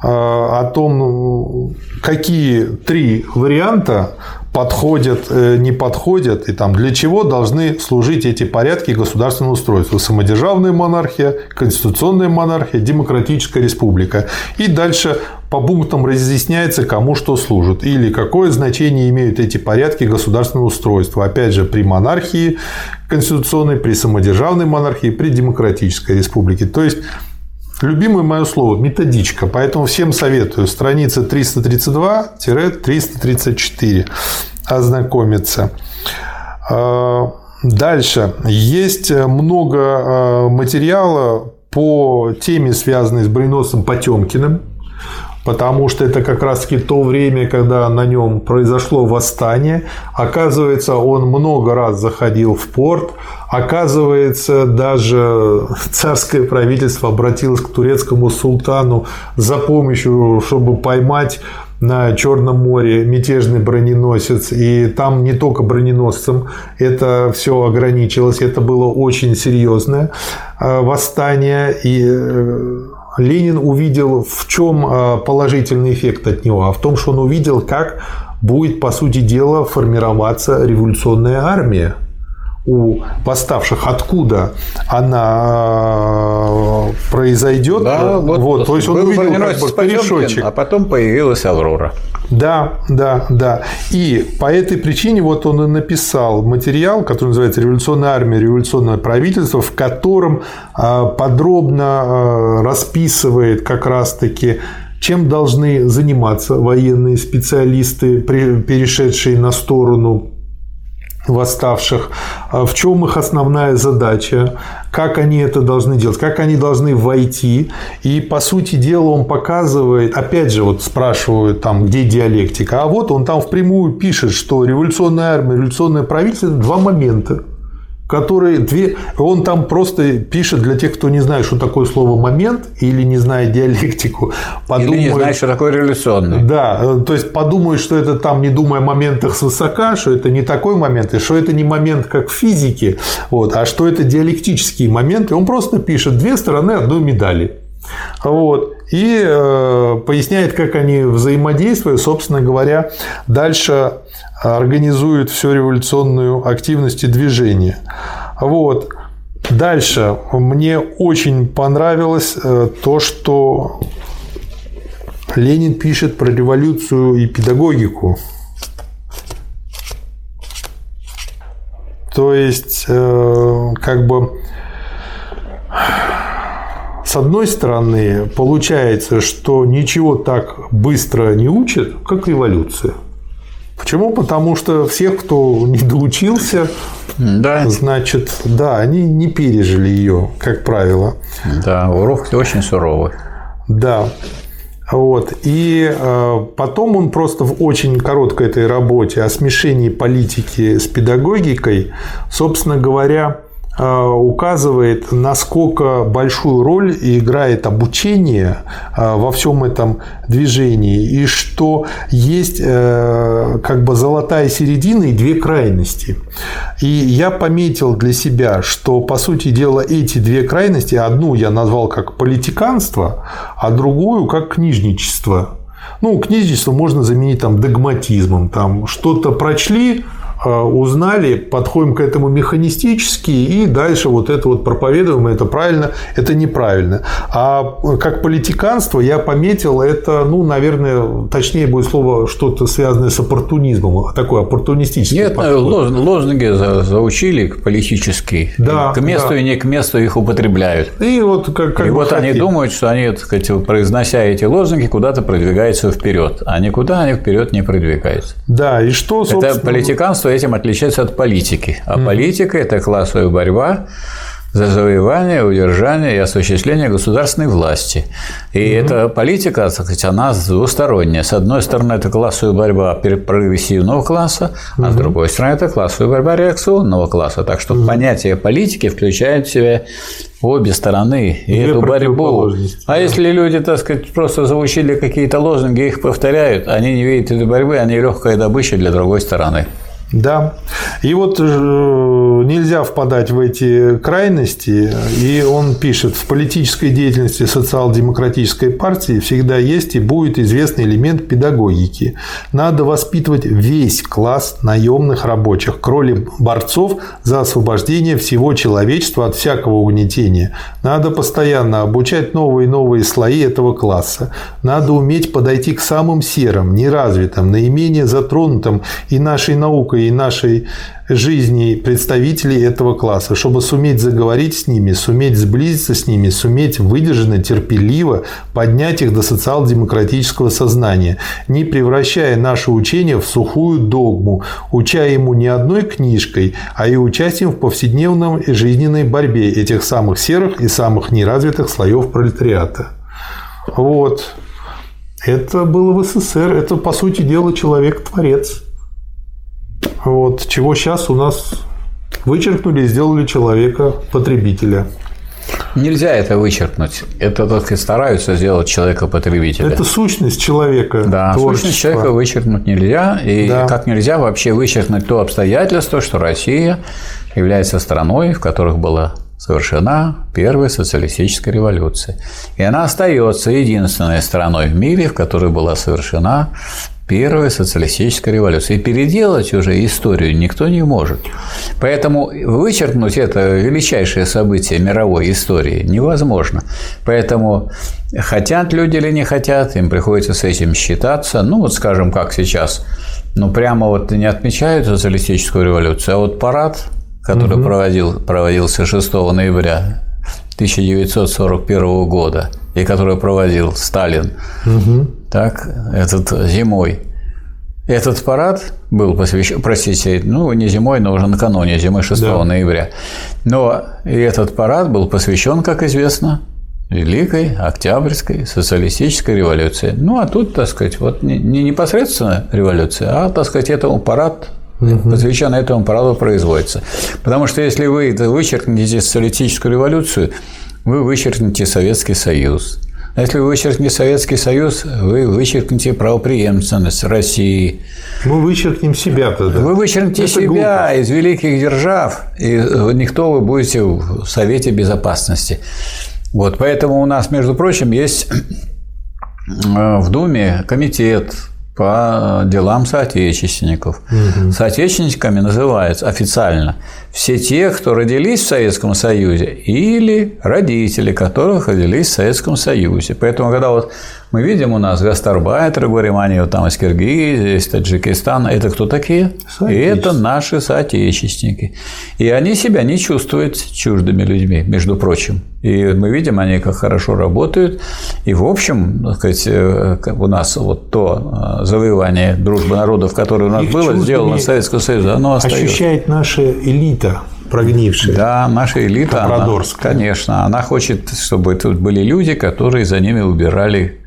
э, о том, какие три варианта подходят, э, не подходят, и там для чего должны служить эти порядки государственного устройства. Самодержавная монархия, конституционная монархия, демократическая республика. И дальше по пунктам разъясняется, кому что служит. Или какое значение имеют эти порядки государственного устройства. Опять же, при монархии конституционной, при самодержавной монархии, при демократической республике. То есть, Любимое мое слово – методичка. Поэтому всем советую. Страница 332-334 ознакомиться. А, дальше. Есть много а, материала по теме, связанной с броненосцем Потемкиным потому что это как раз-таки то время, когда на нем произошло восстание. Оказывается, он много раз заходил в порт. Оказывается, даже царское правительство обратилось к турецкому султану за помощью, чтобы поймать на Черном море мятежный броненосец, и там не только броненосцем это все ограничилось, это было очень серьезное э, восстание, и э, Ленин увидел в чем э, положительный эффект от него, а в том, что он увидел, как будет, по сути дела, формироваться революционная армия у восставших, откуда она э, произойдет. Да, вот, вот то есть он увидел как бы перешочек. А потом появилась Аврора. Да, да, да. И по этой причине вот он и написал материал, который называется «Революционная армия, революционное правительство», в котором э, подробно э, расписывает как раз-таки чем должны заниматься военные специалисты, перешедшие на сторону восставших, а в чем их основная задача, как они это должны делать, как они должны войти. И, по сути дела, он показывает, опять же, вот спрашивают там, где диалектика, а вот он там впрямую пишет, что революционная армия, революционное правительство – два момента которые две... Он там просто пишет для тех, кто не знает, что такое слово «момент» или не знает диалектику. Подумает... Или не знает, что такое революционный. Да, то есть подумает, что это там, не думая о моментах свысока, что это не такой момент, и что это не момент, как в физике, вот, а что это диалектические моменты. Он просто пишет две стороны одной медали. Вот. И э, поясняет, как они взаимодействуют. Собственно говоря, дальше организует всю революционную активность и движение. Вот. Дальше мне очень понравилось э, то, что Ленин пишет про революцию и педагогику. То есть, э, как бы с одной стороны, получается, что ничего так быстро не учат, как революция. Почему? Потому что всех, кто не доучился, да. значит, да, они не пережили ее, как правило. Да, урок очень суровый. Да. Вот. И э, потом он просто в очень короткой этой работе о смешении политики с педагогикой, собственно говоря, указывает, насколько большую роль играет обучение э, во всем этом движении, и что есть э, как бы золотая середина и две крайности. И я пометил для себя, что, по сути дела, эти две крайности, одну я назвал как политиканство, а другую как книжничество. Ну, книжничество можно заменить там догматизмом, там что-то прочли, узнали, подходим к этому механистически, и дальше вот это вот проповедуем, это правильно, это неправильно. А как политиканство я пометил, это, ну, наверное, точнее будет слово что-то связанное с оппортунизмом, такое оппортунистическое. Нет, подход. лозунги заучили политические. Да, к месту да. и не к месту их употребляют. И вот, как, как и вот они думают, что они, так сказать, произнося эти лозунги, куда-то продвигаются вперед, а никуда они вперед не продвигаются. Да, и что, собственно... Это политиканство этим отличается от политики. А mm-hmm. политика – это классовая борьба за завоевание, удержание и осуществление государственной власти. И mm-hmm. эта политика, так сказать, она двусторонняя. С одной стороны, это классовая борьба прогрессивного класса, mm-hmm. а с другой стороны, это классовая борьба реакционного класса. Так что mm-hmm. понятие политики включает в себя обе стороны и Две эту борьбу. А если люди, так сказать, просто заучили какие-то лозунги, их повторяют, они не видят этой борьбы, они легкая добыча для другой стороны. Да. И вот э, нельзя впадать в эти крайности. И он пишет, в политической деятельности социал-демократической партии всегда есть и будет известный элемент педагогики. Надо воспитывать весь класс наемных рабочих к роли борцов за освобождение всего человечества от всякого угнетения. Надо постоянно обучать новые и новые слои этого класса. Надо уметь подойти к самым серым, неразвитым, наименее затронутым и нашей наукой и нашей жизни представителей этого класса, чтобы суметь заговорить с ними, суметь сблизиться с ними, суметь выдержанно, терпеливо поднять их до социал-демократического сознания, не превращая наше учение в сухую догму, уча ему не одной книжкой, а и участием в повседневном и жизненной борьбе этих самых серых и самых неразвитых слоев пролетариата. Вот. Это было в СССР. Это, по сути дела, человек-творец. Вот, чего сейчас у нас вычеркнули и сделали человека потребителя. Нельзя это вычеркнуть. Это, так сказать, стараются сделать человека потребителя. Это сущность человека. Да, творчество. сущность человека вычеркнуть нельзя. И да. как нельзя вообще вычеркнуть то обстоятельство, что Россия является страной, в которых было совершена первая социалистическая революция. И она остается единственной страной в мире, в которой была совершена первая социалистическая революция. И переделать уже историю никто не может. Поэтому вычеркнуть это величайшее событие мировой истории невозможно. Поэтому хотят люди или не хотят, им приходится с этим считаться. Ну, вот скажем, как сейчас. Ну, прямо вот не отмечают социалистическую революцию, а вот парад который угу. проводил, проводился 6 ноября 1941 года и который проводил Сталин, угу. Так, этот зимой. Этот парад был посвящен, простите, ну не зимой, но уже накануне зимы 6 да. ноября. Но и этот парад был посвящен, как известно, Великой Октябрьской социалистической революции. Ну, а тут, так сказать, вот не непосредственно революция, а, так сказать, этому парад угу. посвященный этому параду производится. Потому что если вы вычеркнете социалистическую революцию, вы вычеркнете Советский Союз. А если вы вычеркнете Советский Союз, вы вычеркнете правопреемственность России. Мы вычеркнем себя тогда. Вы вычеркнете Это себя глупо. из великих держав, и никто вы будете в Совете Безопасности. Вот, поэтому у нас, между прочим, есть э, в Думе комитет по делам соотечественников. Угу. Соотечественниками называются официально все те, кто родились в Советском Союзе, или родители которых родились в Советском Союзе. Поэтому, когда вот мы видим у нас гастарбайтеры, говорим, они вот там из Киргизии, из Таджикистана, это кто такие? И это наши соотечественники. И они себя не чувствуют чуждыми людьми, между прочим. И мы видим, они как хорошо работают. И, в общем, так сказать, э, у нас вот то э, завоевание дружбы народов, которое у нас Их было, сделано в Советском Союзе, оно остается. Ощущает наша элита элита прогнившая. Да, наша элита, она, конечно, она хочет, чтобы тут были люди, которые за ними убирали,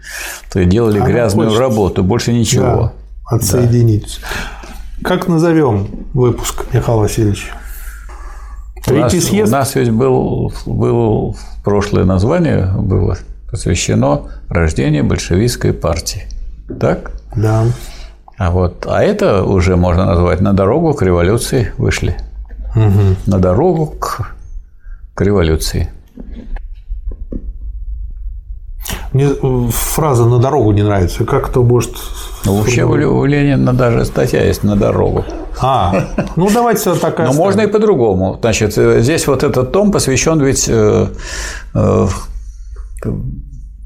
то и делали она грязную хочет, работу, больше ничего. Да, отсоединиться. Да. Как назовем выпуск, Михаил Васильевич? Третий у нас, съезд? У нас ведь был, был прошлое название было посвящено рождению большевистской партии. Так? Да. А вот, а это уже можно назвать на дорогу к революции вышли угу. на дорогу к, к революции. Мне э, фраза «на дорогу» не нравится. Как это может… Ну, вообще у Ленина даже статья есть «на дорогу». А, ну давайте такая. Но можно и по-другому. Значит, э, здесь вот этот том посвящен ведь э,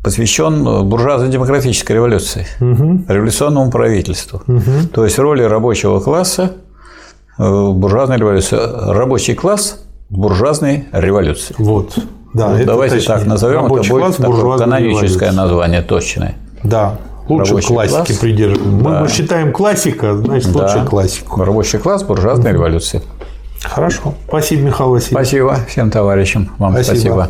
посвящен буржуазно-демократической революции, угу. революционному правительству. Угу. То есть роли рабочего класса буржуазная революция. Рабочий класс буржуазной революции. Вот. Да, вот давайте точнее. так назовем, Рабочий это будет такое каноническое название точное. Да, лучше Рабочий классики класс. придерживаем. Да. Мы считаем классика, значит, да. лучше классику. Рабочий класс буржуазной революции. Хорошо. Спасибо, Михаил Васильевич. Спасибо всем товарищам. Вам спасибо. спасибо.